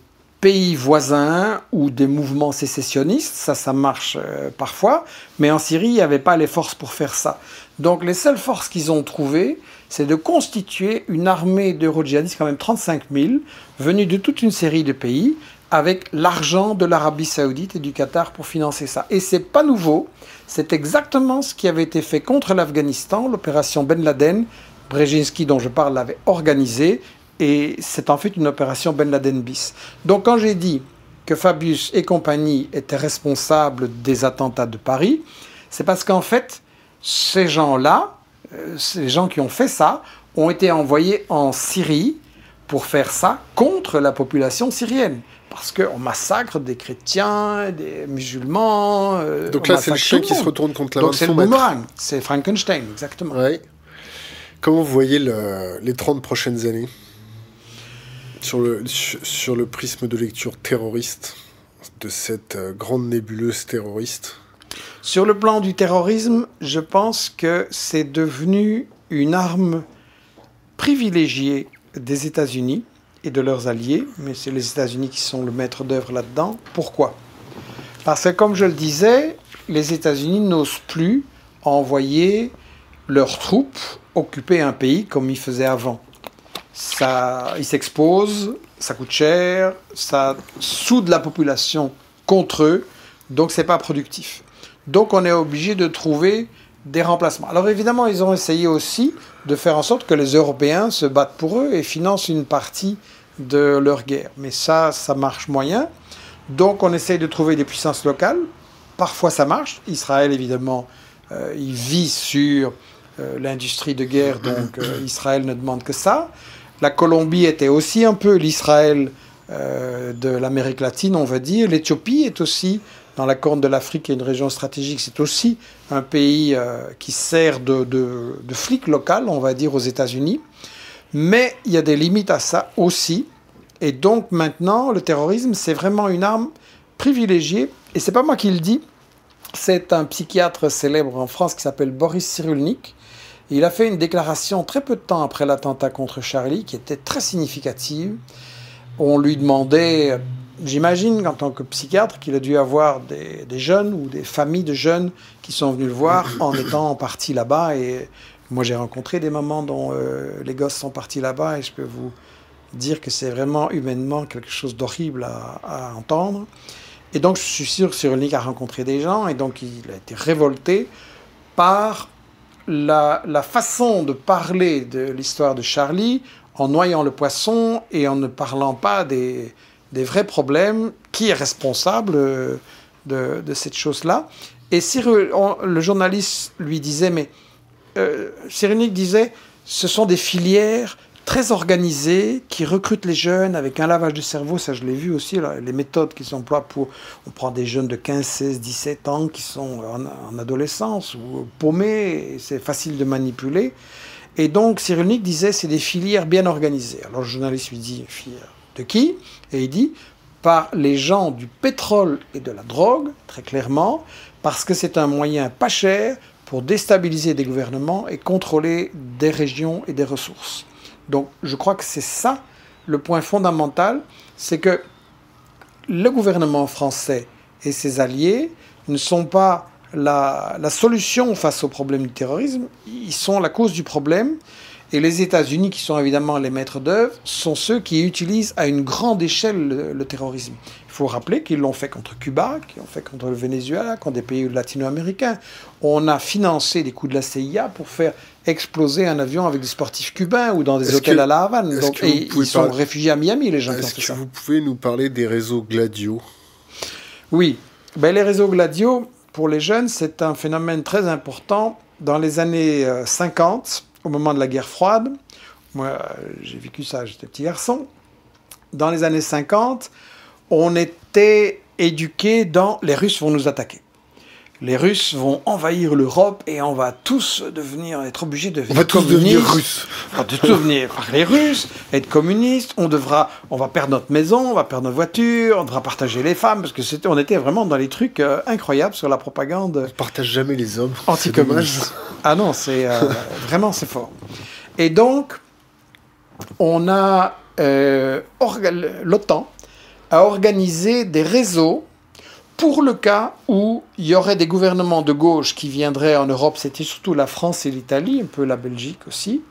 pays voisins ou des mouvements sécessionnistes, ça, ça marche euh, parfois, mais en Syrie, il n'y avait pas les forces pour faire ça. Donc les seules forces qu'ils ont trouvées, c'est de constituer une armée d'euro-djihadistes, quand même 35 000, venus de toute une série de pays, avec l'argent de l'Arabie saoudite et du Qatar pour financer ça. Et c'est pas nouveau, c'est exactement ce qui avait été fait contre l'Afghanistan, l'opération Ben Laden. Brzezinski, dont je parle, l'avait organisée, et c'est en fait une opération Ben Laden bis. Donc quand j'ai dit que Fabius et compagnie étaient responsables des attentats de Paris, c'est parce qu'en fait, ces gens-là, euh, ces gens qui ont fait ça, ont été envoyés en Syrie pour faire ça contre la population syrienne. Parce qu'on massacre des chrétiens, des musulmans. Euh, Donc là, c'est le chien qui se retourne contre la Donc c'est le boomerang, c'est Frankenstein, exactement. Comment vous voyez les 30 prochaines années sur le, sur le prisme de lecture terroriste de cette euh, grande nébuleuse terroriste? Sur le plan du terrorisme, je pense que c'est devenu une arme privilégiée des États-Unis et de leurs alliés, mais c'est les États-Unis qui sont le maître d'œuvre là-dedans. Pourquoi? Parce que, comme je le disais, les États-Unis n'osent plus envoyer leurs troupes occuper un pays comme ils faisaient avant. Ça, ils s'exposent, ça coûte cher, ça soude la population contre eux, donc c'est pas productif. Donc on est obligé de trouver des remplacements. Alors évidemment, ils ont essayé aussi de faire en sorte que les Européens se battent pour eux et financent une partie de leur guerre. Mais ça, ça marche moyen. Donc on essaye de trouver des puissances locales. Parfois ça marche. Israël, évidemment, euh, il vit sur euh, l'industrie de guerre, donc euh, Israël ne demande que ça. La Colombie était aussi un peu l'Israël de l'Amérique latine, on va dire. L'Éthiopie est aussi dans la Corne de l'Afrique, qui est une région stratégique. C'est aussi un pays euh, qui sert de, flic local, on va dire, aux États-Unis. Mais il y a des limites à ça aussi. Et donc maintenant, le terrorisme, c'est vraiment une arme privilégiée. Et c'est pas moi qui le dis. C'est un psychiatre célèbre en France qui s'appelle Boris Cyrulnik. Il a fait une déclaration très peu de temps après l'attentat contre Charlie qui était très significative. On lui demandait, j'imagine en tant que psychiatre, qu'il a dû avoir des, des, jeunes ou des familles de jeunes qui sont venus le voir en étant partis là-bas. Et moi j'ai rencontré des mamans dont euh, les gosses sont partis là-bas et je peux vous dire que c'est vraiment humainement quelque chose d'horrible à, à, entendre. Et donc je suis sûr que Cyrulnik a rencontré des gens et donc il a été révolté par la, la façon de parler de l'histoire de Charlie en noyant le poisson et en ne parlant pas des, des vrais problèmes. Qui est responsable de, de cette chose-là Et Cyril, le journaliste lui disait, mais euh, disait, ce sont des filières très organisées qui recrutent les jeunes avec un lavage de cerveau, ça je l'ai vu aussi, là, les méthodes qui s'emploient pour... On prend des jeunes de 15, 16, 17 ans qui sont en, en adolescence ou paumés, c'est facile de manipuler. Et donc Cyrulnik disait, c'est des filières bien organisées. Alors le journaliste lui dit, filière de qui Et il dit, par les gens du pétrole et de la drogue, très clairement, parce que c'est un moyen pas cher pour déstabiliser des gouvernements et contrôler des régions et des ressources. Donc je crois que c'est ça le point fondamental, c'est que le gouvernement français et ses alliés ne sont pas la, solution face au problème du terrorisme, ils sont la cause du problème. Et les États-Unis, qui sont évidemment les maîtres d'œuvre, sont ceux qui utilisent à une grande échelle le, le terrorisme. Il faut rappeler qu'ils l'ont fait contre Cuba, qu'ils l'ont fait contre le Venezuela, contre des pays latino-américains. On a financé des coups de la CIA pour faire exploser un avion avec des sportifs cubains ou dans des hôtels que, à La Havane. Donc, et ils sont parler... réfugiés à Miami, les gens qui ont Est-ce que vous pouvez nous parler des réseaux Gladio? Oui. Ben, les réseaux Gladio, pour les jeunes, c'est un phénomène très important. Dans les années 50, au moment de la guerre froide, moi j'ai vécu ça, j'étais petit garçon. Dans les années 50, on était éduqué dans les Russes vont nous attaquer. Les Russes vont envahir l'Europe et on va tous devenir, être obligés de devenir on va tous devenir russes. On va tous devenir parler russe, être communiste. On devra, on va perdre notre maison, on va perdre notre voiture, on devra partager les femmes parce que c'était, on était vraiment dans les trucs euh, incroyables sur la propagande. On partage jamais les hommes. Anticommunistes. Ah non, c'est euh, vraiment c'est fort. Et donc, on a euh, l'OTAN a organisé des réseaux pour le cas où il y aurait des gouvernements de gauche qui viendraient en Europe, c'était surtout la France et l'Italie, un peu la Belgique aussi,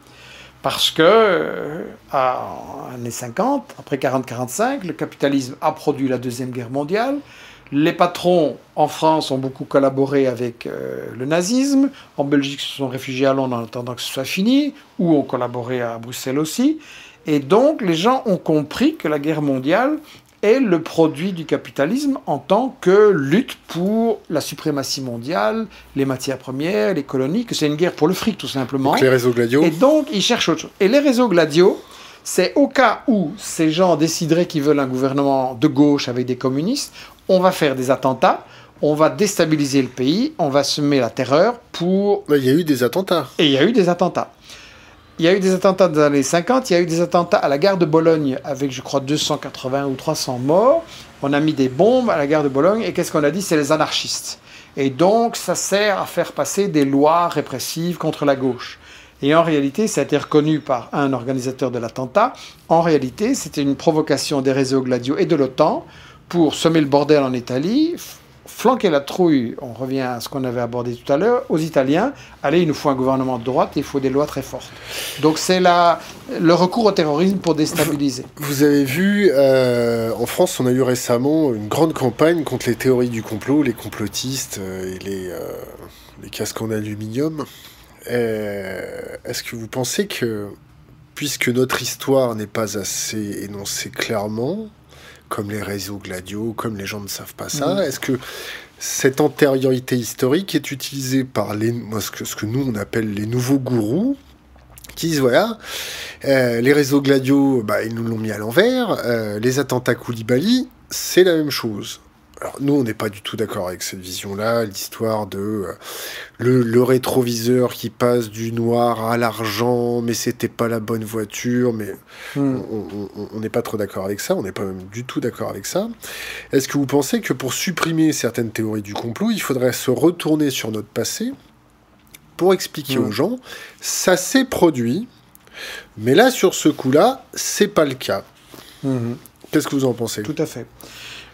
parce que euh, en années 50, après 40-45, le capitalisme a produit la deuxième guerre mondiale. Les patrons en France ont beaucoup collaboré avec euh, le nazisme. En Belgique, se sont réfugiés à Londres en attendant que ce soit fini, ou ont collaboré à Bruxelles aussi. Et donc, les gens ont compris que la guerre mondiale est le produit du capitalisme en tant que lutte pour la suprématie mondiale, les matières premières, les colonies, que c'est une guerre pour le fric tout simplement. Donc les réseaux gladiaux. Et donc ils cherchent autre chose. Et les réseaux gladiaux, c'est au cas où ces gens décideraient qu'ils veulent un gouvernement de gauche avec des communistes, on va faire des attentats, on va déstabiliser le pays, on va semer la terreur pour... Il y a eu des attentats. Et il y a eu des attentats. Il y a eu des attentats dans les années 50, il y a eu des attentats à la gare de Bologne avec, je crois, 280 ou 300 morts. On a mis des bombes à la gare de Bologne et qu'est-ce qu'on a dit? C'est les anarchistes. Et donc, ça sert à faire passer des lois répressives contre la gauche. Et en réalité, ça a été reconnu par un organisateur de l'attentat. En réalité, c'était une provocation des réseaux Gladio et de l'OTAN pour semer le bordel en Italie, flanquer la trouille, on revient à ce qu'on avait abordé tout à l'heure, aux Italiens, allez, il nous faut un gouvernement de droite, il faut des lois très fortes. Donc c'est le recours au terrorisme pour déstabiliser. Vous avez vu, euh, en France, on a eu récemment une grande campagne contre les théories du complot, les complotistes euh, et euh, les casques en aluminium. Est-ce que vous pensez que, puisque notre histoire n'est pas assez énoncée clairement, comme les réseaux gladiaux, comme les gens ne savent pas ça. Mmh. Est-ce que cette antériorité historique est utilisée par les, moi, ce, que, ce que nous on appelle les nouveaux gourous, qui disent voilà, les réseaux Gladio, bah, ils nous l'ont mis à l'envers. les attentats Koulibaly, c'est la même chose. Alors nous, on n'est pas du tout d'accord avec cette vision-là, l'histoire de euh, le, rétroviseur qui passe du noir à l'argent, mais c'était pas la bonne voiture, mais hmm. on n'est pas trop d'accord avec ça, on n'est pas même du tout d'accord avec ça. Est-ce que vous pensez que pour supprimer certaines théories du complot, il faudrait se retourner sur notre passé pour expliquer hmm. aux gens, ça s'est produit, mais là, sur ce coup-là, c'est pas le cas? Hmm. Qu'est-ce que vous en pensez? Tout à fait.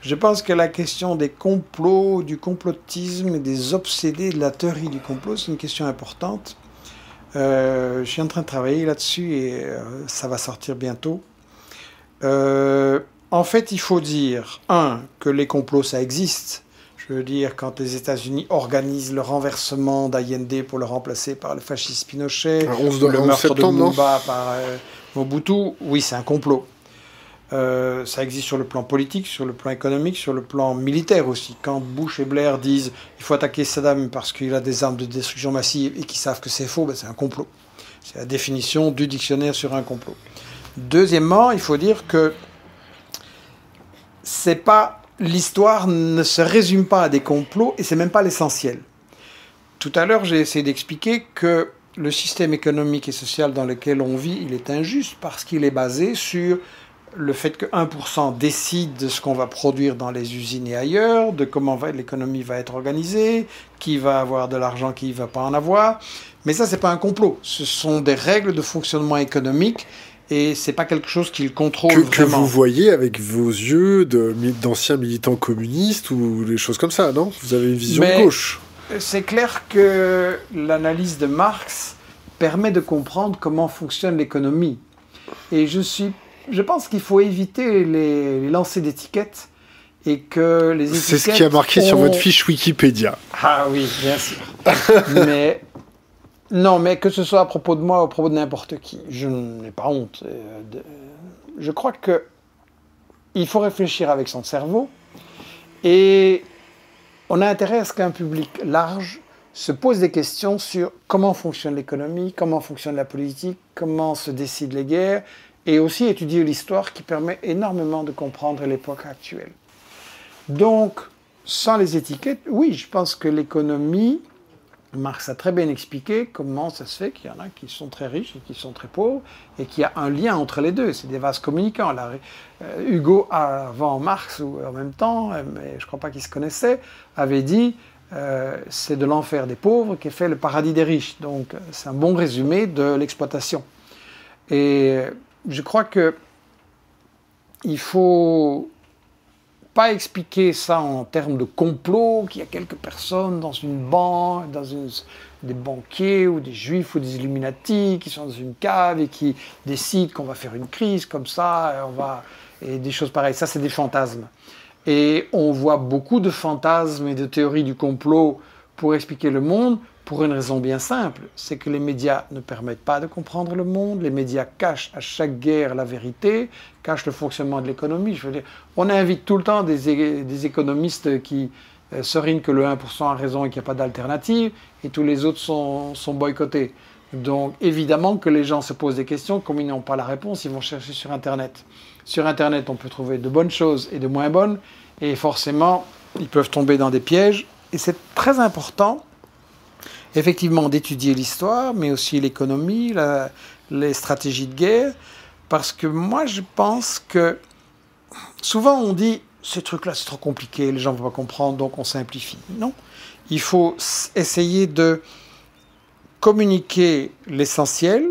Je pense que la question des complots, du complotisme des obsédés de la théorie du complot, c'est une question importante. Euh, je suis en train de travailler là-dessus et euh, ça va sortir bientôt. Euh, en fait, il faut dire, un, que les complots, ça existe. Je veux dire, quand les États-Unis organisent le renversement d'Allende pour le remplacer par le fasciste Pinochet, le meurtre de Mumba par Mobutu, oui, c'est un complot. Euh, ça existe sur le plan politique, sur le plan économique, sur le plan militaire aussi. Quand Bush et Blair disent il faut attaquer Saddam parce qu'il a des armes de destruction massive et qu'ils savent que c'est faux, ben c'est un complot. C'est la définition du dictionnaire sur un complot. Deuxièmement, il faut dire que c'est pas l'histoire ne se résume pas à des complots et c'est même pas l'essentiel. Tout à l'heure, j'ai essayé d'expliquer que le système économique et social dans lequel on vit, il est injuste parce qu'il est basé sur le fait que 1% décide de ce qu'on va produire dans les usines et ailleurs, de comment l'économie va être organisée, qui va avoir de l'argent, qui ne va pas en avoir. Mais ça, ce n'est pas un complot. Ce sont des règles de fonctionnement économique et c'est pas quelque chose qu'il contrôle que, que, vous voyez avec vos yeux d'anciens militants communistes ou des choses comme ça, non? Vous avez une vision gauche. C'est clair que l'analyse de Marx permet de comprendre comment fonctionne l'économie. Et je suis je pense qu'il faut éviter les, lancers d'étiquettes et que les C'est ce qui a marqué sur votre fiche Wikipédia. Ah oui, bien sûr. mais non, mais que ce soit à propos de moi ou à propos de n'importe qui, je n'ai pas honte. Euh, je crois que il faut réfléchir avec son cerveau et on a intérêt à ce qu'un public large se pose des questions sur comment fonctionne l'économie, comment fonctionne la politique, comment se décident les guerres, et aussi étudier l'histoire qui permet énormément de comprendre l'époque actuelle. Donc, sans les étiquettes, oui, je pense que l'économie, Marx a très bien expliqué comment ça se fait qu'il y en a qui sont très riches et qui sont très pauvres, et qu'il y a un lien entre les deux, c'est des vases communicants. Euh, Hugo, avant Marx, ou en même temps, euh, mais je ne crois pas qu'ils se connaissaient, avait dit euh, c'est de l'enfer des pauvres qui fait le paradis des riches. Donc c'est un bon résumé de l'exploitation. Et je crois que il faut pas expliquer ça en termes de complot, qu'il y a quelques personnes dans une banque, dans des banquiers ou des juifs ou des illuminati qui sont dans une cave et qui décident qu'on va faire une crise comme ça, va, et des choses pareilles. Ça, c'est des fantasmes. Et on voit beaucoup de fantasmes et de théories du complot pour expliquer le monde, pour une raison bien simple, c'est que les médias ne permettent pas de comprendre le monde, les médias cachent à chaque guerre la vérité, cachent le fonctionnement de l'économie. Je veux dire, on invite tout le temps des, économistes qui euh, serinent que le 1% a raison et qu'il n'y a pas d'alternative, et tous les autres sont, sont boycottés. Donc évidemment que les gens se posent des questions, comme ils n'ont pas la réponse, ils vont chercher sur Internet. Sur Internet, on peut trouver de bonnes choses et de moins bonnes, et forcément, ils peuvent tomber dans des pièges. Et c'est très important effectivement d'étudier l'histoire, mais aussi l'économie, les stratégies de guerre, parce que moi je pense que souvent on dit ce truc-là c'est trop compliqué, les gens ne vont pas comprendre, donc on simplifie. Non, il faut essayer de communiquer l'essentiel,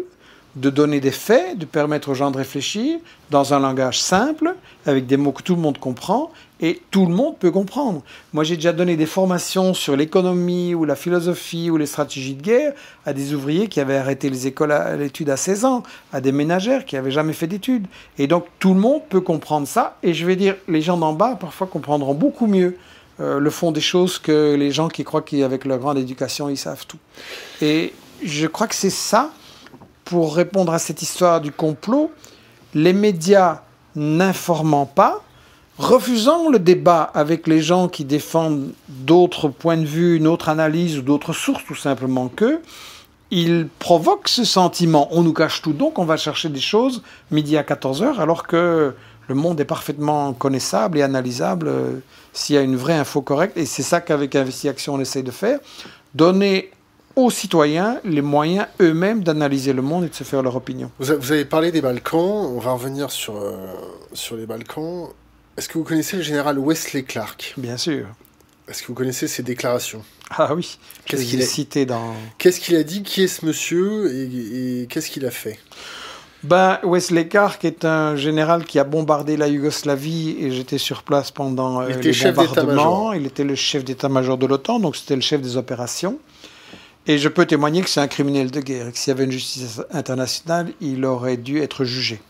de donner des faits, de permettre aux gens de réfléchir dans un langage simple, avec des mots que tout le monde comprend, et tout le monde peut comprendre. Moi, j'ai déjà donné des formations sur l'économie ou la philosophie ou les stratégies de guerre à des ouvriers qui avaient arrêté les écoles à l'étude à 16 ans, à des ménagères qui n'avaient jamais fait d'études. Et donc, tout le monde peut comprendre ça. Et je vais dire, les gens d'en bas, parfois, comprendront beaucoup mieux euh, le fond des choses que les gens qui croient qu'avec leur grande éducation, ils savent tout. Et je crois que c'est ça, pour répondre à cette histoire du complot, les médias n'informant pas, refusant le débat avec les gens qui défendent d'autres points de vue, une autre analyse ou d'autres sources tout simplement qu'eux, il provoque ce sentiment. On nous cache tout, donc on va chercher des choses midi à 14h, alors que le monde est parfaitement connaissable et analysable euh, s'il y a une vraie info correcte. Et c'est ça qu'avec Investigation on essaie de faire. Donner aux citoyens les moyens eux-mêmes d'analyser le monde et de se faire leur opinion. Vous, avez parlé des Balkans, on va revenir sur, euh, sur les Balkans. Est-ce que vous connaissez le général Wesley Clark? Bien sûr. Est-ce que vous connaissez ses déclarations? Ah oui, qu'est-ce qu'il a cité dans. Qu'est-ce qu'il a dit? Qui est ce monsieur? Et, qu'est-ce qu'il a fait? Ben, Wesley Clark est un général qui a bombardé la Yougoslavie et j'étais sur place pendant euh, les bombardements. Il était le chef d'état-major de l'OTAN, donc c'était le chef des opérations. Et je peux témoigner que c'est un criminel de guerre que s'il y avait une justice internationale, il aurait dû être jugé.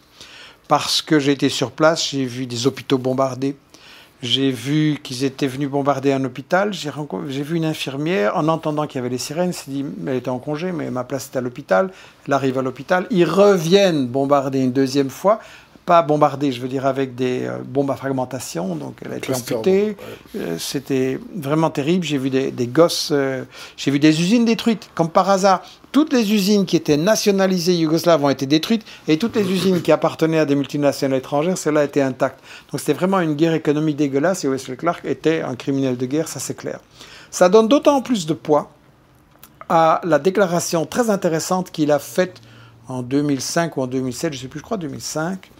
Parce que j'ai été sur place, j'ai vu des hôpitaux bombardés, j'ai vu qu'ils étaient venus bombarder un hôpital. J'ai vu une infirmière, en entendant qu'il y avait les sirènes, s'est dit, elle était en congé, mais ma place était à l'hôpital. Elle arrive à l'hôpital. Ils reviennent bombarder une deuxième fois pas bombardée, je veux dire avec des euh, bombes à fragmentation, donc elle a été amputée. Euh, c'était vraiment terrible. J'ai vu des, gosses, euh, j'ai vu des usines détruites, comme par hasard. Toutes les usines qui étaient nationalisées yougoslaves ont été détruites et toutes les usines qui appartenaient à des multinationales étrangères, celles-là étaient intactes. Donc c'était vraiment une guerre économique dégueulasse et Wesley Clark était un criminel de guerre, ça c'est clair. Ça donne d'autant plus de poids à la déclaration très intéressante qu'il a faite en 2005 ou en 2007, je ne sais plus, je crois 2005,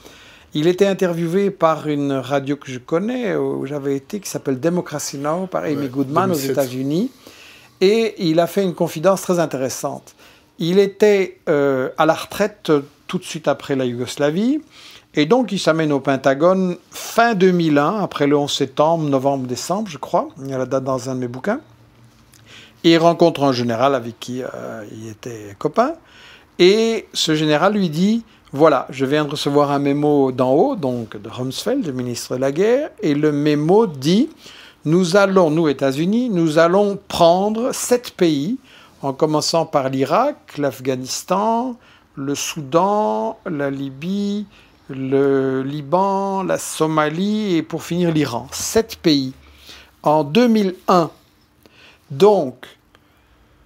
il était interviewé par une radio que je connais, où j'avais été, qui s'appelle Democracy Now, par Amy Goodman aux États-Unis. Et il a fait une confidence très intéressante. Il était euh, à la retraite tout de suite après la Yougoslavie. Et donc, il s'amène au Pentagone fin 2001, après le 11 septembre, novembre, décembre, je crois. Il y a la date dans un de mes bouquins. Et il rencontre un général avec qui euh, il était copain. Et ce général lui dit voilà, je viens de recevoir un mémo d'en haut, donc de Rumsfeld, le ministre de la Guerre, et le mémo dit Nous allons, nous, États-Unis, nous allons prendre sept pays, en commençant par l'Irak, l'Afghanistan, le Soudan, la Libye, le Liban, la Somalie et pour finir l'Iran. Sept pays. En 2001. Donc,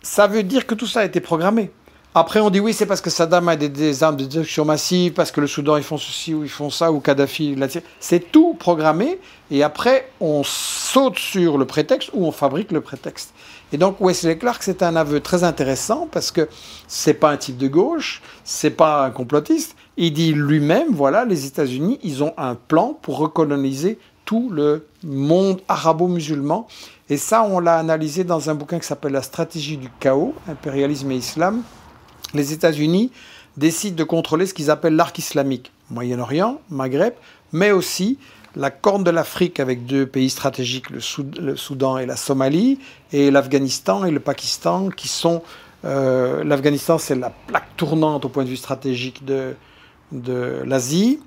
ça veut dire que tout ça a été programmé. Après, on dit oui, c'est parce que Saddam a des, armes de destruction massive, parce que le Soudan, ils font ceci ou ils font ça, ou Kadhafi, c'est tout programmé. Et après, on saute sur le prétexte ou on fabrique le prétexte. Et donc, Wesley Clark, c'est un aveu très intéressant parce que c'est pas un type de gauche, c'est pas un complotiste. Il dit lui-même, voilà, les États-Unis, ils ont un plan pour recoloniser tout le monde arabo-musulman. Et ça, on l'a analysé dans un bouquin qui s'appelle La stratégie du chaos, impérialisme et islam, les États-Unis décident de contrôler ce qu'ils appellent l'arc islamique, Moyen-Orient, Maghreb, mais aussi la corne de l'Afrique avec deux pays stratégiques, le, Soudan et la Somalie, et l'Afghanistan et le Pakistan, qui sont... Euh, L'Afghanistan, c'est la plaque tournante au point de vue stratégique de, de l'Asie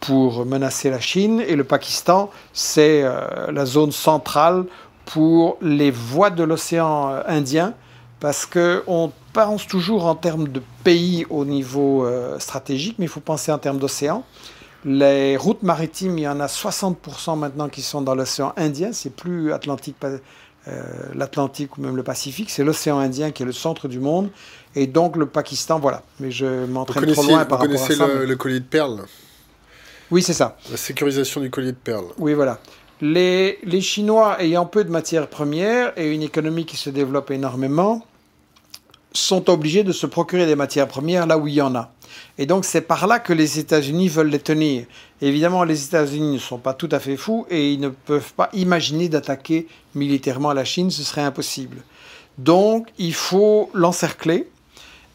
pour menacer la Chine, et le Pakistan, c'est euh, la zone centrale pour les voies de l'océan euh, Indien, parce qu'on pense toujours en termes de pays au niveau euh, stratégique, mais il faut penser en termes d'océan. Les routes maritimes, il y en a 60% maintenant qui sont dans l'océan Indien, c'est plus Atlantique, euh, l'Atlantique ou même le Pacifique, c'est l'océan Indien qui est le centre du monde, et donc le Pakistan, voilà. Mais je m'entraîne trop loin par rapport à ça. Vous connaissez le collier de perles? Oui, c'est ça. La sécurisation du collier de perles. Oui, voilà. Les, les Chinois ayant peu de matières premières et une économie qui se développe énormément, sont obligés de se procurer des matières premières là où il y en a. Et donc c'est par là que les États-Unis veulent les tenir. Évidemment, les États-Unis ne sont pas tout à fait fous et ils ne peuvent pas imaginer d'attaquer militairement la Chine, ce serait impossible. Donc il faut l'encercler,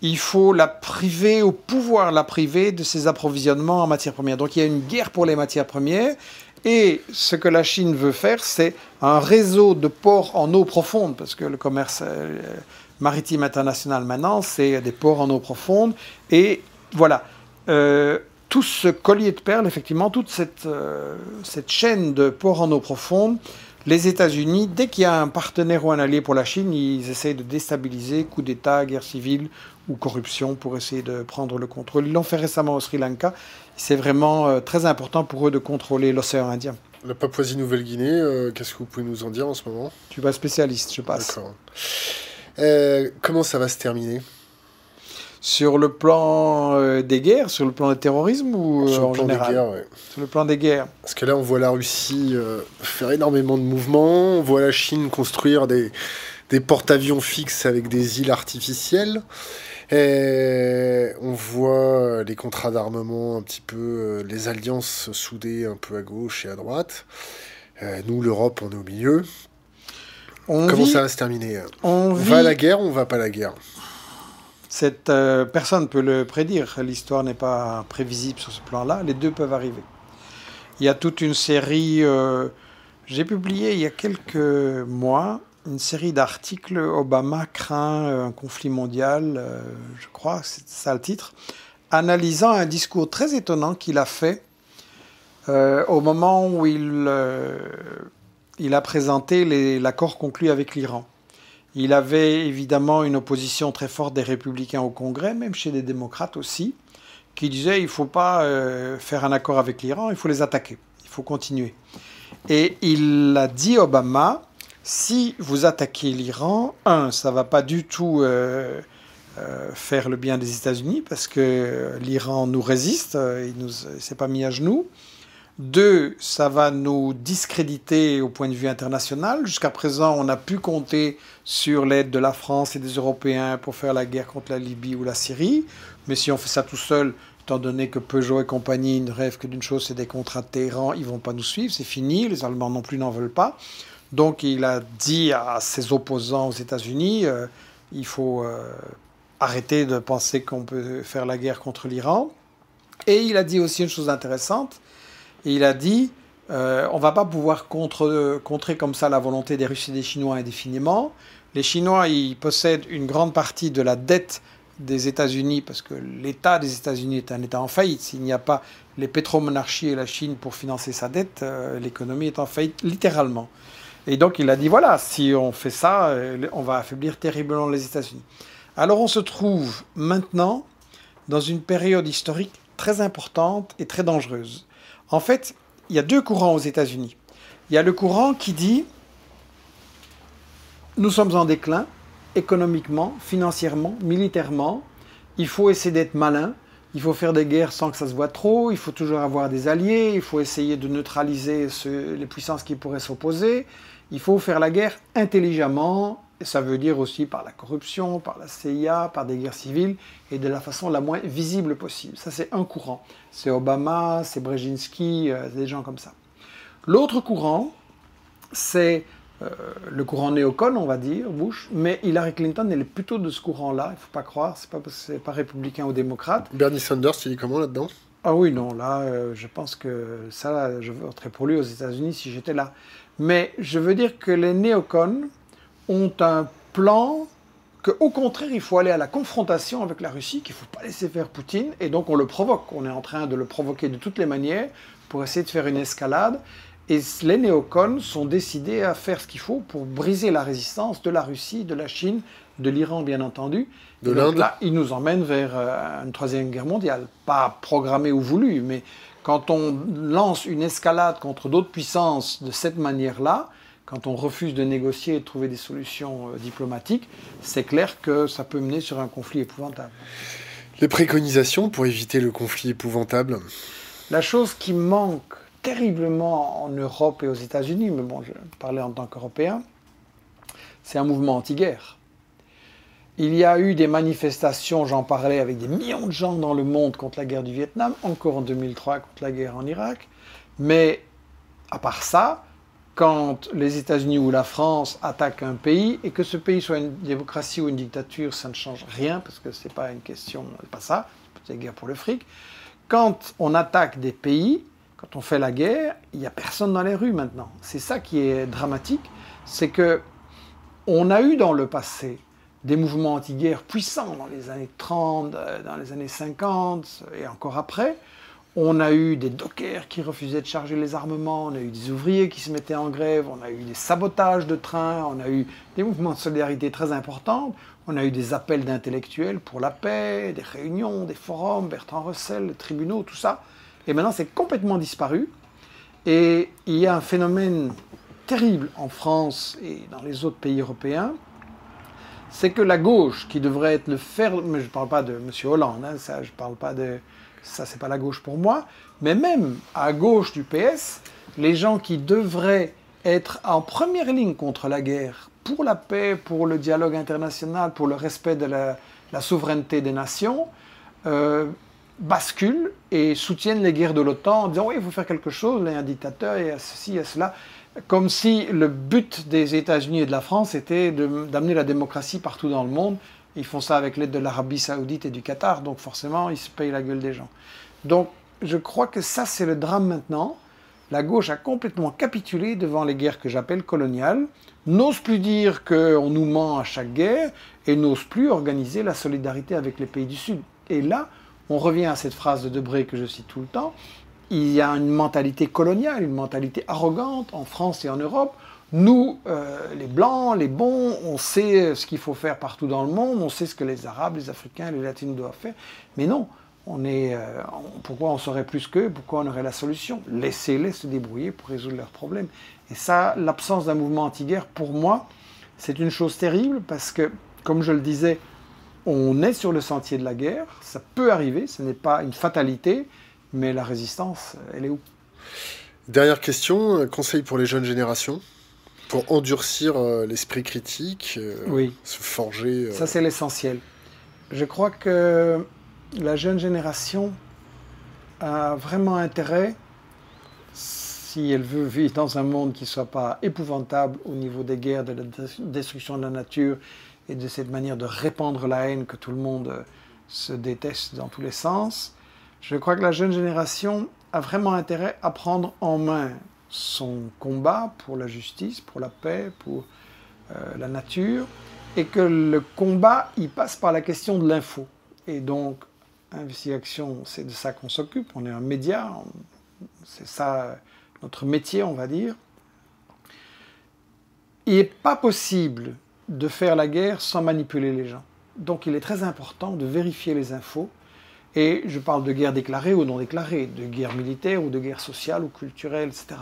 il faut la priver, au pouvoir la priver de ses approvisionnements en matières premières. Donc il y a une guerre pour les matières premières et ce que la Chine veut faire, c'est un réseau de ports en eau profonde, parce que le commerce euh, maritime international maintenant, c'est des ports en eau profonde. Et voilà, euh, tout ce collier de perles, effectivement, toute cette, euh, cette chaîne de ports en eau profonde, les États-Unis, dès qu'il y a un partenaire ou un allié pour la Chine, ils essayent de déstabiliser, coup d'État, guerre civile ou corruption pour essayer de prendre le contrôle. Ils l'ont fait récemment au Sri Lanka. C'est vraiment euh, très important pour eux de contrôler l'océan Indien. La Papouasie-Nouvelle-Guinée, qu'est-ce que vous pouvez nous en dire en ce moment? Tu vas spécialiste, je passe. D'accord. Euh, comment ça va se terminer? Sur le plan euh, des guerres, sur le plan du terrorisme ou sur en le plan général? des guerres, ouais. Sur le plan des guerres. Parce que là, on voit la Russie faire énormément de mouvements, on voit la Chine construire des, des porte-avions fixes avec des îles artificielles. Et on voit les contrats d'armement, un petit peu les alliances soudées un peu à gauche et à droite. nous, l'Europe, on est au milieu. Comment ça va se terminer On, va à la guerre ou on va pas à la guerre? Cette euh, personne peut le prédire. L'histoire n'est pas prévisible sur ce plan-là. Les deux peuvent arriver. Il y a toute une série. Euh, j'ai publié il y a quelques mois une série d'articles. Obama craint euh, un conflit mondial, je crois, c'est ça le titre, analysant un discours très étonnant qu'il a fait au moment où il il a présenté l'accord conclu avec l'Iran. Il avait évidemment une opposition très forte des républicains au Congrès, même chez les démocrates aussi, qui disaient il ne faut pas euh, faire un accord avec l'Iran, il faut les attaquer, il faut continuer. Et il a dit Obama, si vous attaquez l'Iran, un, ça ne va pas du tout euh, euh, faire le bien des États-Unis, parce que l'Iran nous résiste, il ne s'est pas mis à genoux. Deux, ça va nous discréditer au point de vue international. Jusqu'à présent, on a pu compter sur l'aide de la France et des Européens pour faire la guerre contre la Libye ou la Syrie. Mais si on fait ça tout seul, étant donné que Peugeot et compagnie ne rêvent que d'une chose, c'est des contrats de Téhéran, ils vont pas nous suivre, c'est fini. Les Allemands non plus n'en veulent pas. Donc il a dit à ses opposants aux États-Unis, euh, il faut euh, arrêter de penser qu'on peut faire la guerre contre l'Iran. Et il a dit aussi une chose intéressante, et il a dit euh, on ne va pas pouvoir contre, contrer comme ça la volonté des Russes et des Chinois indéfiniment. Les Chinois, ils possèdent une grande partie de la dette des États-Unis parce que l'État des États-Unis est un État en faillite. S'il n'y a pas les pétromonarchies et la Chine pour financer sa dette, euh, l'économie est en faillite littéralement. Et donc il a dit voilà, si on fait ça, euh, on va affaiblir terriblement les États-Unis. Alors on se trouve maintenant dans une période historique très importante et très dangereuse. En fait, il y a deux courants aux États-Unis. Il y a le courant qui dit nous sommes en déclin économiquement, financièrement, militairement. Il faut essayer d'être malin. Il faut faire des guerres sans que ça se voit trop. Il faut toujours avoir des alliés. Il faut essayer de neutraliser les puissances qui pourraient s'opposer. Il faut faire la guerre intelligemment, ça veut dire aussi par la corruption, par la CIA, par des guerres civiles, et de la façon la moins visible possible. Ça, c'est un courant. C'est Obama, c'est Brzezinski, euh, des gens comme ça. L'autre courant, c'est euh, le courant néocon, on va dire, Bush, mais Hillary Clinton, elle est plutôt de ce courant-là, il ne faut pas croire, c'est pas parce que c'est pas républicain ou démocrate. Bernie Sanders, tu dis comment là-dedans? Ah oui, non, là, euh, je pense que ça, je voterais pour lui aux États-Unis si j'étais là. Mais je veux dire que les néocons, ont un plan qu'au contraire, il faut aller à la confrontation avec la Russie, qu'il ne faut pas laisser faire Poutine, et donc on le provoque. On est en train de le provoquer de toutes les manières pour essayer de faire une escalade. Et les néocons sont décidés à faire ce qu'il faut pour briser la résistance de la Russie, de la Chine, de l'Iran bien entendu. De l'Inde Là, ils nous emmènent vers euh, une troisième guerre mondiale. Pas programmée ou voulue, mais quand on lance une escalade contre d'autres puissances de cette manière-là, quand on refuse de négocier et de trouver des solutions euh, diplomatiques, c'est clair que ça peut mener sur un conflit épouvantable. Les préconisations pour éviter le conflit épouvantable? La chose qui manque terriblement en Europe et aux États-Unis, mais bon, je parlais en tant qu'Européen, c'est un mouvement anti-guerre. Il y a eu des manifestations, j'en parlais, avec des millions de gens dans le monde contre la guerre du Vietnam, encore en 2003 contre la guerre en Irak, mais à part ça, quand les États-Unis ou la France attaquent un pays et que ce pays soit une démocratie ou une dictature, ça ne change rien parce que c'est pas une question, pas ça, c'est guerre pour le fric. Quand on attaque des pays, quand on fait la guerre, il n'y a personne dans les rues maintenant. C'est ça qui est dramatique, c'est que on a eu dans le passé des mouvements anti-guerre puissants dans les années 30, euh, dans les années 50 et encore après. On a eu des dockers qui refusaient de charger les armements, on a eu des ouvriers qui se mettaient en grève, on a eu des sabotages de trains, on a eu des mouvements de solidarité très importants, on a eu des appels d'intellectuels pour la paix, des réunions, des forums, Bertrand Russell, les tribunaux, tout ça. Et maintenant, c'est complètement disparu. Et il y a un phénomène terrible en France et dans les autres pays européens, c'est que la gauche, qui devrait être le fer, mais je ne parle pas de M. Hollande, hein, ça, je parle pas de, ça c'est pas la gauche pour moi, mais même à gauche du PS, les gens qui devraient être en première ligne contre la guerre, pour la paix, pour le dialogue international, pour le respect de la, souveraineté des nations, euh, basculent et soutiennent les guerres de l'OTAN en disant oui, il faut faire quelque chose, il y a un dictateur, il y a ceci, il y a cela comme si le but des États-Unis et de la France était d'amener la démocratie partout dans le monde. Ils font ça avec l'aide de l'Arabie saoudite et du Qatar, donc forcément, ils se payent la gueule des gens. Donc, je crois que ça, c'est le drame maintenant. La gauche a complètement capitulé devant les guerres que j'appelle coloniales, n'ose plus dire qu'on nous ment à chaque guerre et n'ose plus organiser la solidarité avec les pays du Sud. Et là, on revient à cette phrase de Debré que je cite tout le temps, il y a une mentalité coloniale, une mentalité arrogante en France et en Europe. Nous, euh, les Blancs, les bons, on sait ce qu'il faut faire partout dans le monde, on sait ce que les Arabes, les Africains, les Latinos doivent faire. Mais non, on est, euh, pourquoi on saurait plus qu'eux? Pourquoi on aurait la solution? Laissez-les se débrouiller pour résoudre leurs problèmes. Et ça, l'absence d'un mouvement anti-guerre, pour moi, c'est une chose terrible parce que, comme je le disais, on est sur le sentier de la guerre, ça peut arriver, ce n'est pas une fatalité, mais la résistance, elle est où? Dernière question, conseil pour les jeunes générations pour endurcir euh, l'esprit critique, euh, se forger. Euh, Ça, c'est l'essentiel. Je crois que la jeune génération a vraiment intérêt, si elle veut vivre dans un monde qui ne soit pas épouvantable au niveau des guerres, de la destruction de la nature et de cette manière de répandre la haine que tout le monde se déteste dans tous les sens, je crois que la jeune génération a vraiment intérêt à prendre en main son combat pour la justice, pour la paix, pour euh, la nature, et que le combat, il passe par la question de l'info. Et donc, Investigation, c'est de ça qu'on s'occupe, on est un média, c'est ça notre métier, on va dire. Il n'est pas possible de faire la guerre sans manipuler les gens. Donc il est très important de vérifier les infos et je parle de guerre déclarée ou non déclarée, de guerre militaire ou de guerre sociale ou culturelle, etc.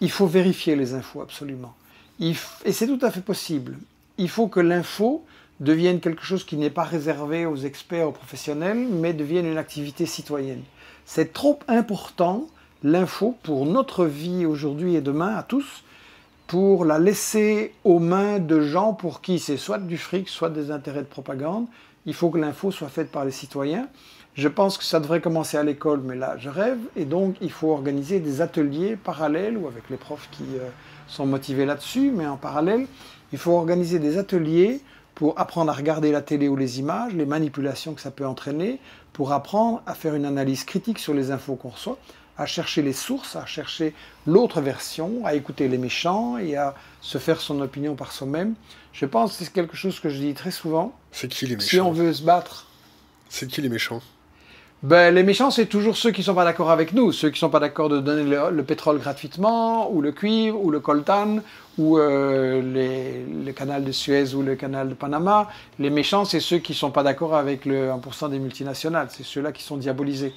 Il faut vérifier les infos absolument. et c'est tout à fait possible. Il faut que l'info devienne quelque chose qui n'est pas réservé aux experts, aux professionnels, mais devienne une activité citoyenne. C'est trop important, l'info, pour notre vie aujourd'hui et demain à tous, pour la laisser aux mains de gens pour qui c'est soit du fric, soit des intérêts de propagande. Il faut que l'info soit faite par les citoyens. Je pense que ça devrait commencer à l'école, mais là, je rêve. Et donc, il faut organiser des ateliers parallèles ou avec les profs qui euh, sont motivés là-dessus, mais en parallèle, il faut organiser des ateliers pour apprendre à regarder la télé ou les images, les manipulations que ça peut entraîner, pour apprendre à faire une analyse critique sur les infos qu'on reçoit, à chercher les sources, à chercher l'autre version, à écouter les méchants et à se faire son opinion par soi-même. Je pense que c'est quelque chose que je dis très souvent. C'est qui les méchants Si on veut se battre. C'est qui les méchants? Ben, les méchants, c'est toujours ceux qui ne sont pas d'accord avec nous, ceux qui ne sont pas d'accord de donner le, pétrole gratuitement, ou le cuivre, ou le coltan, ou euh, le canal de Suez ou le canal de Panama. Les méchants, c'est ceux qui ne sont pas d'accord avec le 1% des multinationales, c'est ceux-là qui sont diabolisés.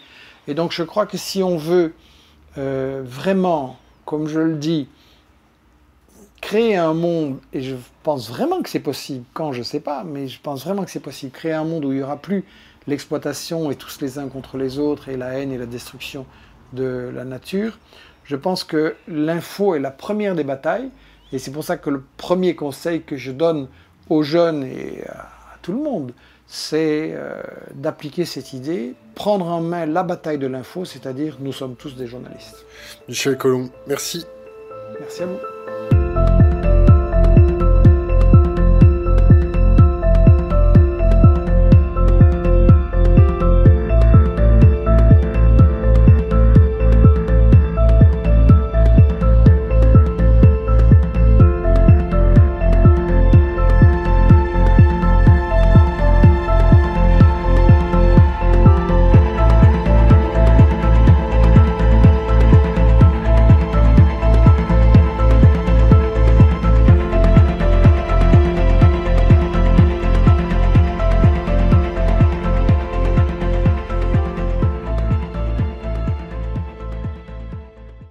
Et donc je crois que si on veut euh, vraiment, comme je le dis, créer un monde, et je pense vraiment que c'est possible, quand je ne sais pas, mais je pense vraiment que c'est possible, créer un monde où il n'y aura plus l'exploitation et tous les uns contre les autres et la haine et la destruction de la nature, je pense que l'info est la première des batailles et c'est pour ça que le premier conseil que je donne aux jeunes et à tout le monde, c'est euh, d'appliquer cette idée, prendre en main la bataille de l'info, c'est-à-dire nous sommes tous des journalistes. Michel Colomb, merci. Merci à vous.